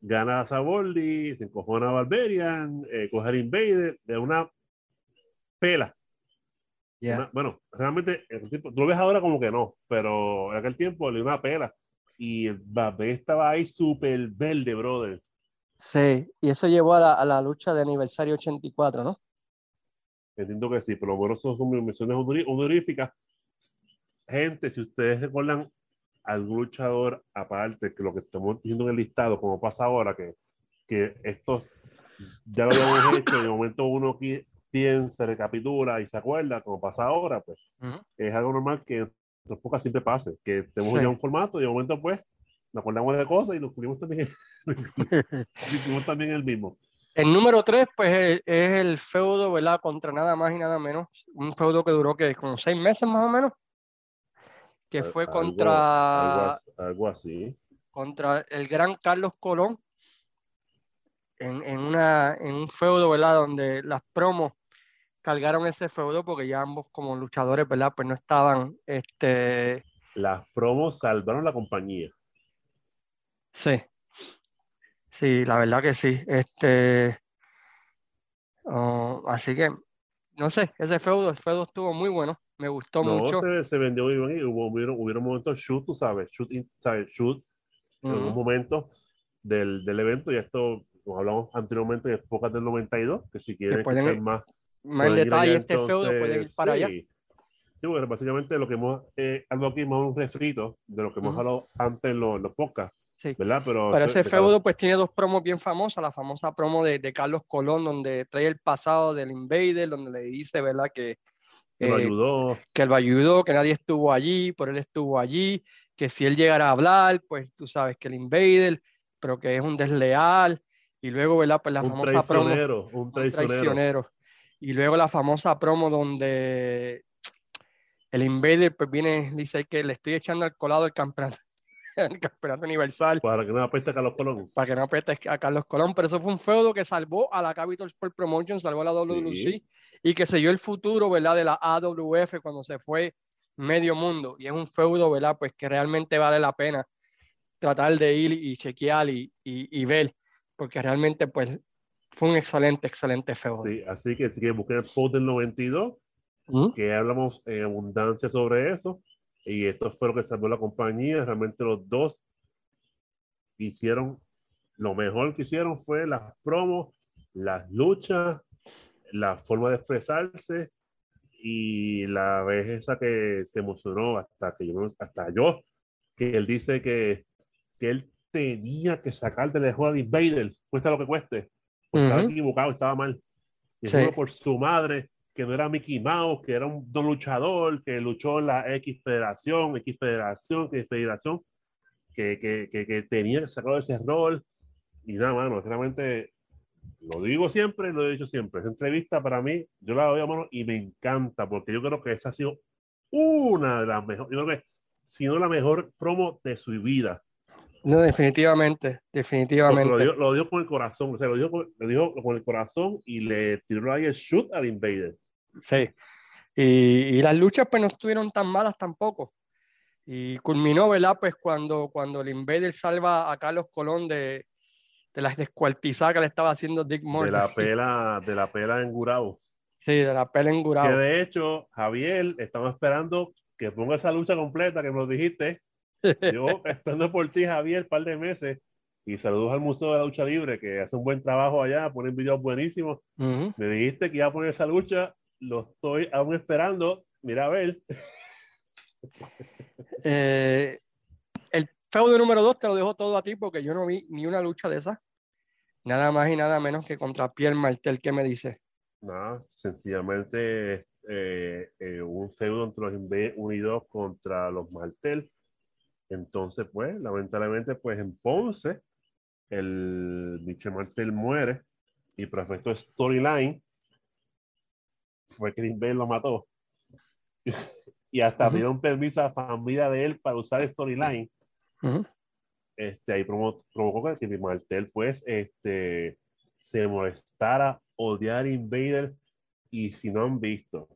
Gana Saboldi, se encojona Valverian, eh, coge al Invader de una pela. bueno, realmente, tú lo ves ahora como que no, pero en aquel tiempo le dio una pela. Y el estaba ahí súper verde, brother. Sí, y eso llevó a la, a la lucha de aniversario 84, ¿no? Entiendo que sí, pero bueno, son menciones honoríficas. Gente, si ustedes recuerdan algún luchador aparte que lo que estamos diciendo en el listado, como pasa ahora, que, que esto ya lo habíamos hecho, y de momento uno piensa, recapitula y se acuerda, como pasa ahora, pues es algo normal que en pocas siempre pase, que tenemos ya un formato y de momento pues nos acordamos de cosas y nos cubrimos también, nos también el mismo. El número 3, pues es el feudo, ¿verdad? Contra nada más y nada menos. Un feudo que duró que como seis meses más o menos. Que fue contra. Algo, así. Contra el gran Carlos Colón. En, en, una, en un feudo, ¿verdad? Donde las promos cargaron ese feudo porque ya ambos como luchadores, ¿verdad? Pues no estaban. Este... Las promos salvaron la compañía. Sí. Sí, la verdad que sí. Este, oh, así que, no sé, ese feudo, el feudo estuvo muy bueno, me gustó mucho. Se, se vendió muy bien y hubo, hubieron, momentos shoot, tú sabes, shoot, ¿sabes? shoot en un momento del, del, evento y esto, como hablamos anteriormente, de épocas del 92, que si quieren más, más en detalle este feudo, pueden ir para allá. Sí, bueno, básicamente lo que hemos, eh, algo aquí más un refrito de lo que hemos hablado antes en los, los podcasts pero, ese feudo pues tiene dos promos bien famosas, la famosa promo de, de, Carlos Colón, donde trae el pasado del Invader, donde le dice, ¿verdad? Que, que lo eh, ayudó. Que lo ayudó, que nadie estuvo allí, por él estuvo allí, que si él llegara a hablar, pues tú sabes que el Invader, pero que es un desleal. Y luego, ¿verdad? Pues la famosa promo. Un traicionero. Un traicionero. Y luego la famosa promo donde el Invader pues viene, dice que le estoy echando al colado el campeonato el campeonato universal. Para que no apeste a Carlos Colón. Para que no apeste a Carlos Colón. Pero eso fue un feudo que salvó a la Capitol Sport Promotion, salvó a la WWC y que selló el futuro, ¿verdad? De la AWF cuando se fue medio mundo. Y es un feudo, ¿verdad? Pues que realmente vale la pena tratar de ir y chequear y, y, ver, porque realmente, pues, fue un excelente, excelente feudo. Sí, así que si que busquen el post del 92, ¿Mm? que hablamos en abundancia sobre eso y esto fue lo que salvó la compañía. Realmente los dos hicieron lo mejor que hicieron fue las promos, las luchas, la forma de expresarse y la vez esa que se emocionó hasta que yo, hasta yo, que él dice que, que él tenía que sacar del juego a Invader, cuesta lo que cueste, estaba equivocado, estaba mal. Y por su madre, que no era Mickey Mouse, que era un don luchador, que luchó en la X Federación, X Federación, X Federación, que, que, que, tenía que sacar ese rol. Y nada, mano, realmente lo digo siempre, lo he dicho siempre. Esa entrevista para mí, yo la doy a mano y me encanta, porque yo creo que esa ha sido una de las mejores, yo creo que, si no la mejor promo de su vida. No, definitivamente, definitivamente. Lo, dio, con el corazón, o sea, lo dio con, lo dijo con el corazón y le tiró ahí el shoot al Invader. Sí. Y, y, las luchas pues no estuvieron tan malas tampoco. Y culminó, ¿verdad? Pues cuando, cuando el Invader salva a Carlos Colón de, de la descuartizada que le estaba haciendo Dick Morton. De la pela, de la pela en Gurao. Sí, de la pela en Gurao. Que de hecho, Javier, estamos esperando que ponga esa lucha completa que me lo dijiste yo estando por ti, Javier, un par de meses. Y saludos al Museo de la Lucha Libre, que hace un buen trabajo allá, ponen videos buenísimos. Me dijiste que iba a poner esa lucha, lo estoy aún esperando. Mira a ver. Eh, el feudo número 2 te lo dejo todo a ti porque yo no vi ni una lucha de esa. Nada más y nada menos que contra Pierre Martel. ¿Qué me dice? Nada, sencillamente eh, eh, un feudo entre los unidos contra los Martel entonces, pues, lamentablemente, pues en Ponce, el Michel Martel muere y efecto storyline fue que Green lo mató. y hasta uh dieron permiso a la familia de él para usar storyline. este, ahí provocó que Martel, pues, este, se molestara, odiar Invader y si no han visto,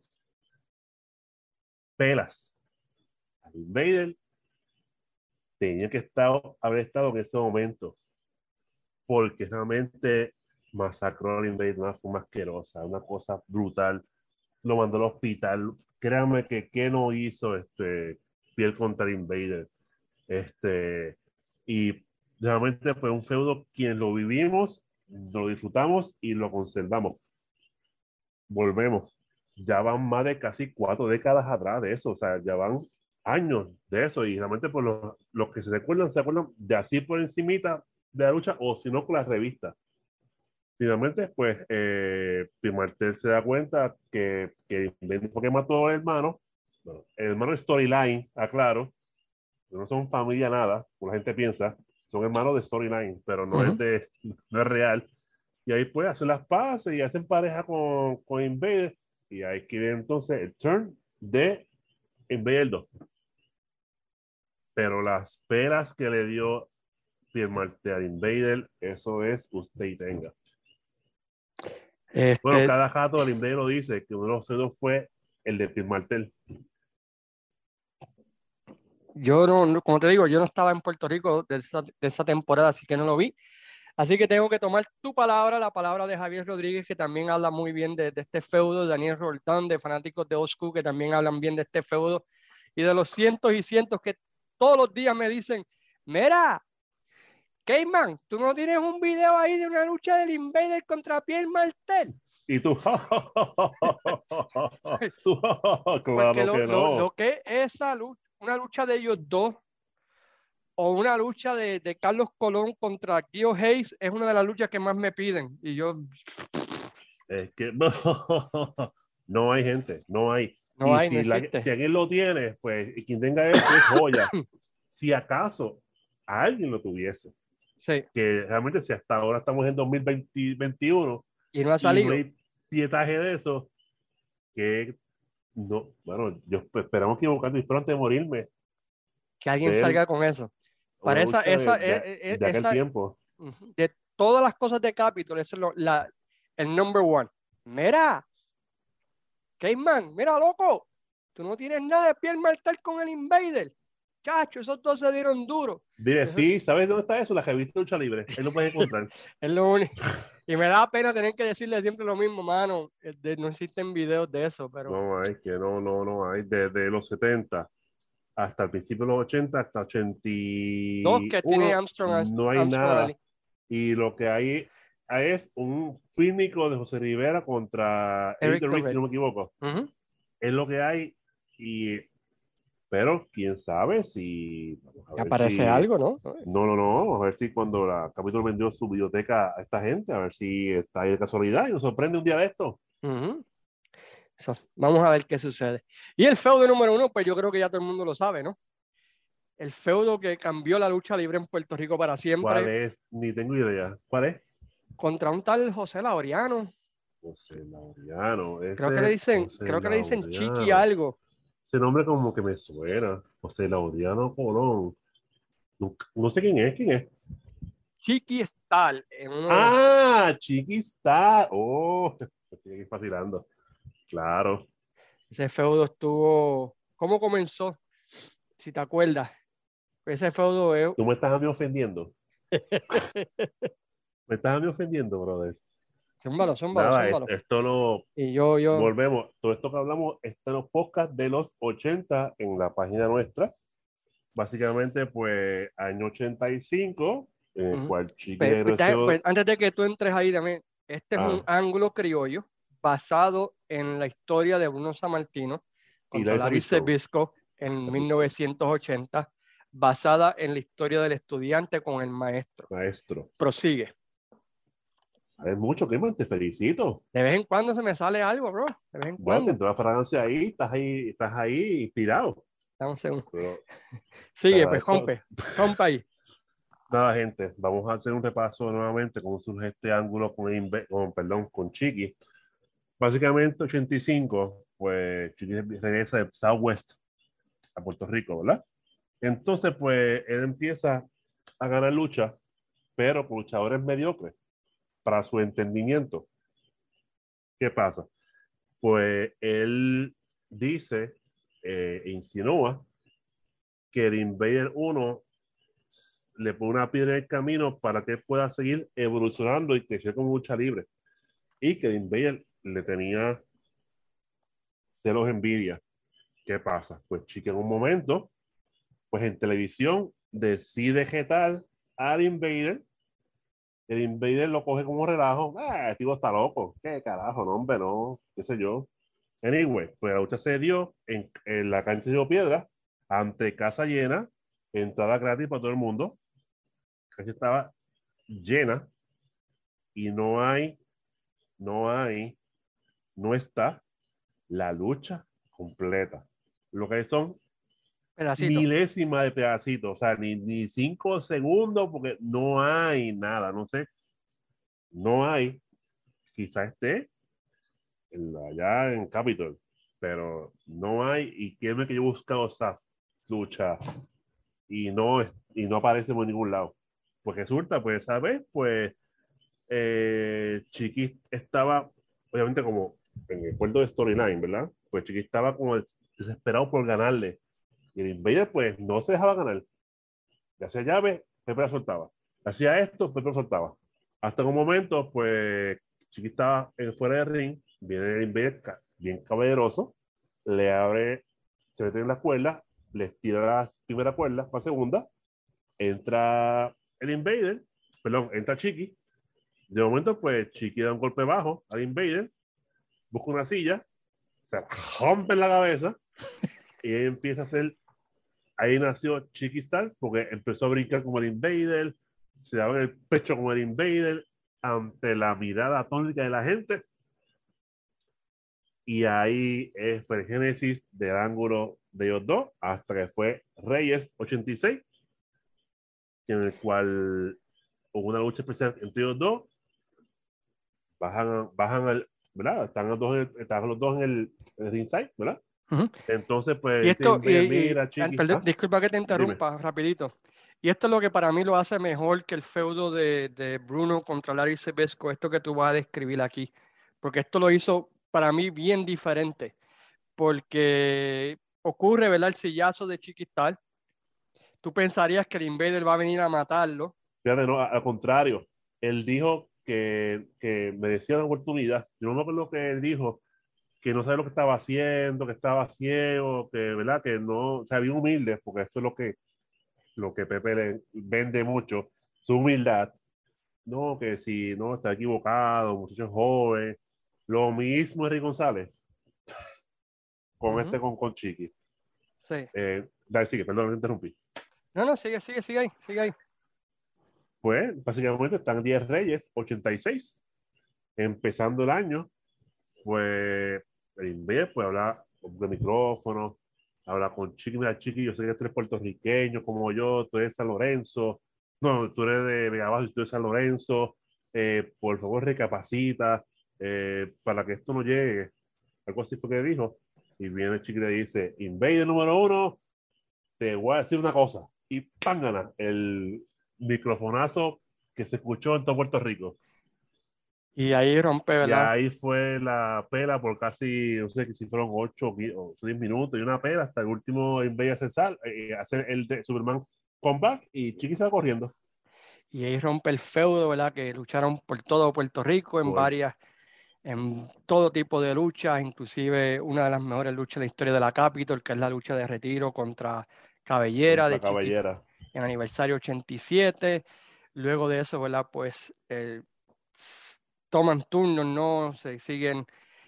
pelas Invader tenía que estar, haber estado en ese momento, porque realmente masacró al Invader de una forma asquerosa, una cosa brutal. Lo mandó al hospital. Créanme que qué no hizo este piel contra Invader. Este, y realmente fue un feudo quien lo vivimos, lo disfrutamos y lo conservamos. Volvemos. Ya van más de casi cuatro décadas atrás de eso, o sea, ya van años de eso y realmente por los, los, que se recuerdan, se acuerdan de así por encimita de la lucha o si no con la revista. Finalmente, pues, eh, Pimartel se da cuenta que, que fue que mató al hermano. el hermano Storyline, aclaro. No son familia nada, como la gente piensa. Son hermanos de Storyline, pero no, es de, no es real. Y ahí pues hacen las paces y hacen pareja con, con Invader. Y ahí quiere entonces el turn de Invader 2 pero las peras que le dio Pierre Martel Invader, eso es usted y tenga. Este... Bueno, cada jato del Invader lo dice que uno de los fue el de Pierre Martel. Yo no, como te digo, yo no estaba en Puerto Rico de esa, de esa, temporada, así que no lo vi. Así que tengo que tomar tu palabra, la palabra de Javier Rodríguez, que también habla muy bien de, de este feudo, de Daniel Roltán, de fanáticos de Oscu, que también hablan bien de este feudo, y de los cientos y cientos que todos los días me dicen, mira, Cayman, tú no tienes un video ahí de una lucha del Invader contra Pierre Martel. Y tú, claro que lo, no. Lo, que es esa lucha, una lucha de ellos dos, o una lucha de, de Carlos Colón contra Kio Hayes, es una de las luchas que más me piden. Y yo. Es que no hay gente, no hay. No hay, si, si, alguien lo tiene, pues quien tenga eso es joya. si acaso alguien lo tuviese. Sí. Que realmente si hasta ahora estamos en 2021 y no ha salido. Y no hay pietaje de eso, que no, bueno, yo esperamos equivocando y pronto de morirme. Que alguien salga con eso. Para esa, esa, de, e, de, aquel tiempo. De todas las cosas de Capitol, es lo, la, el number one. Mira, Caveman, mira, loco, tú no tienes nada de piel mortal con el Invader. Cacho, esos dos se dieron duro. Dile, sí, ¿sabes dónde está eso? La revista Lucha Libre. Él lo puede encontrar. es lo único. Y me da pena tener que decirle siempre lo mismo, mano. no existen videos de eso, pero. No hay, que no, no, no hay. Desde los 70 hasta el principio de los 80, hasta 82. Dos que tiene Armstrong. No hay nada. Y lo que hay es un fílmico de José Rivera contra Eric, Eric si no me equivoco. Es lo que hay. Y, pero quién sabe si. Aparece algo, ¿no? No, no, no. A ver si cuando la capítulo vendió su biblioteca a esta gente, a ver si está ahí de casualidad y nos sorprende un día de esto. vamos a ver qué sucede. Y el feudo número uno, pues yo creo que ya todo el mundo lo sabe, ¿no? El feudo que cambió la lucha libre en Puerto Rico para siempre. ¿Cuál es? Ni tengo idea. ¿Cuál es? contra un tal José Laureano. José Laureano. creo que le dicen, creo que le dicen Chiqui algo. Ese nombre como que me suena. José Laureano Colón. No, sé quién es, quién es. Chiqui Star. Ah, Chiqui Star. Oh, estoy fascinando. Claro. Ese feudo estuvo. ¿Cómo comenzó? Si te acuerdas. Ese feudo es. Tú me estás a mí ofendiendo. me estás a mí ofendiendo, brother. Zúmbalo, zúmbalo, Esto lo. Y yo, yo. Volvemos. Todo esto que hablamos está en los podcasts de los 80 en la página nuestra. Básicamente, pues, año 85, en el cual Chiqui pues, pues, Antes de que tú entres ahí, también, este es un ah. ángulo criollo basado en la historia de Bruno Sammartino contra Larry Sebisco en 1980, basada en la historia del estudiante con el maestro. Maestro. Prosigue. Sabes mucho, que te felicito. De vez en cuando se me sale algo, bro. De vez en bueno, cuando. entró la fragancia ahí, estás ahí, estás ahí inspirado. Dame un segundo. Sigue, pues, rompe, rompe ahí. Nada, gente, vamos a hacer un repaso nuevamente cómo surge este ángulo con, con, perdón, con Chiqui. Básicamente, 85, pues Chiqui regresa de Southwest a Puerto Rico, ¿verdad? Entonces, pues él empieza a ganar lucha, pero con luchadores mediocres para su entendimiento. ¿Qué pasa? Pues él dice eh, insinúa que el Invader 1 le pone una piedra en el camino para que pueda seguir evolucionando y crecer como lucha libre. Y que el Invader le tenía celos envidia. ¿Qué pasa? Pues chique en un momento, pues en televisión decide tal al Invader. El Invader lo coge como relajo. Ah, el tipo está loco. ¿Qué carajo? No, hombre, no. ¿Qué sé yo? Anyway, pues la lucha se dio en, en la cancha de Piedra, ante casa llena, entrada gratis para todo el mundo. La cancha estaba llena y no hay, no hay, no está la lucha completa. Lo que hay son milésimas de pedacitos, o sea, ni, ni cinco segundos porque no hay nada, no sé, no hay. Quizá esté allá en Capitol, pero no hay, y créeme que yo he buscado esa lucha y no, y no aparece por ningún lado. Pues resulta, pues esa vez, pues eh, Chiqui estaba, obviamente como en el puerto de Storyline, ¿verdad? Pues Chiqui estaba como desesperado por ganarle. Y el Invader, pues no se dejaba ganar. Le hacía llave, Pepe la soltaba. Hacía esto, Pepe la soltaba. Hasta un momento, pues Chiqui estaba fuera de ring viene el Invader bien caballeroso, le abre, se mete en la cuerda, le tira la primera cuerda para segunda, entra el Invader, perdón, entra Chiqui, de momento pues Chiqui da un golpe bajo al Invader, busca una silla, se rompe en la cabeza y empieza a hacer, ahí nació Chiqui Star porque empezó a brincar como el Invader, se daba en el pecho como el Invader ante la mirada atónica de la gente y ahí fue el génesis del ángulo de ellos dos, hasta que fue Reyes 86, en el cual hubo una lucha especial entre ellos dos. Bajan, bajan al, ¿verdad? Están los dos, están los dos en el, en ¿verdad? Entonces, pues, y esto, mira, ah, disculpa que te interrumpa rapidito. Y esto es lo que para mí lo hace mejor que el feudo de, de Bruno contra Larry Sebesco, esto que tú vas a describir aquí. Porque esto lo hizo para mí bien diferente, porque ocurre, ¿verdad? El sillazo de Chiquistal. Tú pensarías que el Invader va a venir a matarlo. Fíjate, no, al contrario, él dijo que, que merecía una oportunidad. Yo no me acuerdo que él dijo, que no sabe lo que estaba haciendo, que estaba ciego, que, ¿verdad? Que no, o sea, bien humilde, porque eso es lo que, lo que Pepe le vende mucho, su humildad. No, que si no está equivocado, muchacho joven, lo mismo Eric González con este con, con Chiqui. Sí. Eh, dale, sigue, perdón, me interrumpí. No, no, sigue, sigue, sigue ahí, sigue ahí. Pues básicamente están 10 Reyes, 86. Empezando el año, pues en vez pues habla de micrófono, habla con Chiqui, mira Chiqui, yo sé que tú eres puertorriqueño como yo, tú eres San Lorenzo, no, tú eres de Vega y tú eres San Lorenzo, eh, por favor recapacita, eh, para que esto no llegue, algo así fue que dijo, y viene chico y dice, Invader número uno, te voy a decir una cosa, y pángana, el microfonazo que se escuchó en todo Puerto Rico. Y ahí rompe, ¿verdad? Y ahí fue la pela por casi, no sé si fueron 8 o 10 minutos y una pela hasta el último en Bella Cesar, eh, hacer el de Superman comeback y Chiqui se va corriendo. Y ahí rompe el feudo, ¿verdad? Que lucharon por todo Puerto Rico en varias, en todo tipo de luchas, inclusive una de las mejores luchas de la historia de la Capitol, que es la lucha de retiro contra Cabellera, de Cabellera. en aniversario 87. Luego de eso, ¿verdad? Pues eh, toman turnos, ¿no? Se siguen.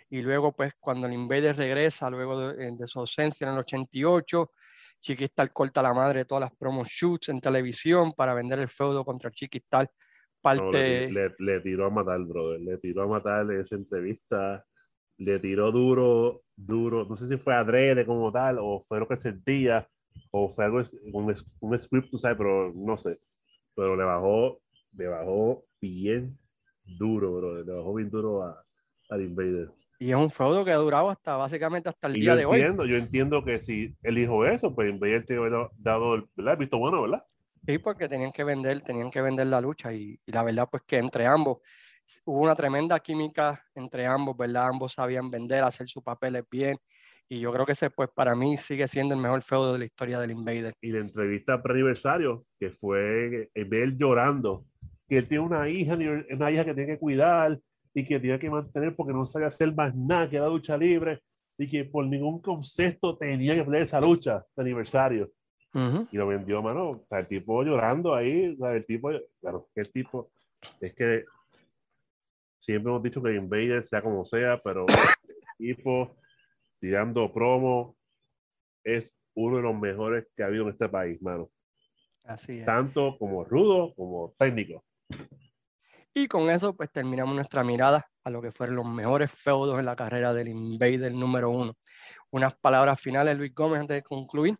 Y luego, pues, cuando el Invader regresa, luego de, de su ausencia en el 88, Chiquistal corta la madre de todas las promo shoots en televisión para vender el feudo contra Chiquistal. Parte... le, tiró a matar, brother. Le tiró a matar esa entrevista. Le tiró duro, duro. No sé si fue adrede como tal o fue lo que sentía o fue algo, un, un script, tú sabes, pero no sé. Pero le bajó, le bajó bien duro, bro. Le bajó bien duro a, al Invader. Y es un feudo que ha durado hasta básicamente hasta el día de hoy. Yo entiendo que si él dijo eso, pues Invader te hubiera dado el, visto bueno, ¿verdad? Sí, porque tenían que vender, tenían que vender la lucha y, y, la verdad pues que entre ambos hubo una tremenda química entre ambos, ¿verdad? Ambos sabían vender, hacer sus papeles bien y yo creo que ese, pues, para mí sigue siendo el mejor feudo de la historia del Invader. Y la entrevista pre-aniversario, que fue ver llorando, que él tiene una hija, una hija que tiene que cuidar y que tiene que mantener porque no sabía hacer más nada que la lucha libre y que por ningún concepto tenía que pelear esa lucha de aniversario. Y lo vendió, mano. O sea, el tipo llorando ahí, o sea, el tipo, claro, el tipo, es que siempre hemos dicho que Invader sea como sea, pero el tipo tirando promo, es uno de los mejores que ha habido en este país, mano. Así es. Tanto como rudo como técnico. Y con eso, pues terminamos nuestra mirada a lo que fueron los mejores feudos en la carrera del Invader número uno. Unas palabras finales, Luis Gómez, antes de concluir.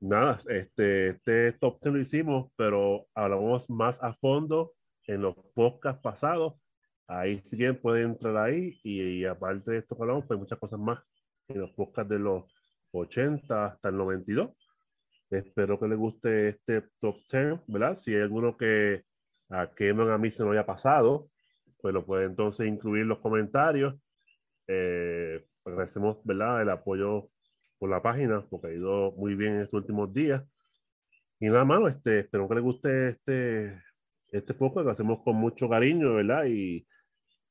Nada, este, este top 10 lo hicimos, pero hablamos más a fondo en los podcasts pasados. Ahí sí que pueden entrar ahí y, aparte de esto que hablamos, pues muchas cosas más en los podcasts de los 80 hasta el 92. Espero que les guste este top 10, ¿verdad? Si hay alguno que a que a mí se me haya pasado, pues lo puede entonces incluir en los comentarios. Eh, agradecemos, ¿verdad? El apoyo por la página, porque ha ido muy bien en estos últimos días. Y nada más, este, espero que les guste este, este podcast, lo hacemos con mucho cariño, ¿verdad? Y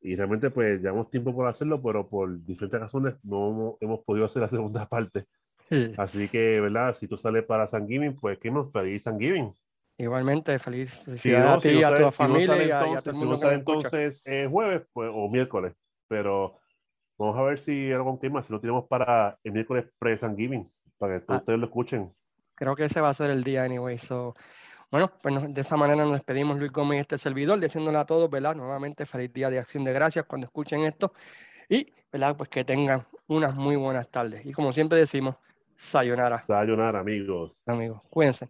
y realmente pues llevamos tiempo por hacerlo, pero por diferentes razones no hemos podido hacer la segunda parte. Así que, ¿verdad? Si tú sales para San Giving, pues qué más feliz San Giving. Igualmente, feliz felicidad a ti y a tu familia a, todo el mundo Si no entonces eh, jueves pues, o miércoles, pero vamos a ver si algo con más, si lo tenemos para el miércoles pre-San Giving, para que ah. ustedes lo escuchen. Creo que ese va a ser el día, anyway, so bueno, pues de esta manera nos despedimos Luis Gómez y este servidor, diciéndole a todos, ¿verdad? Nuevamente feliz día de acción de gracias cuando escuchen esto y, ¿verdad? Pues que tengan unas muy buenas tardes. Y como siempre decimos, sayonara. Sayonara, amigos. Amigos, cuídense.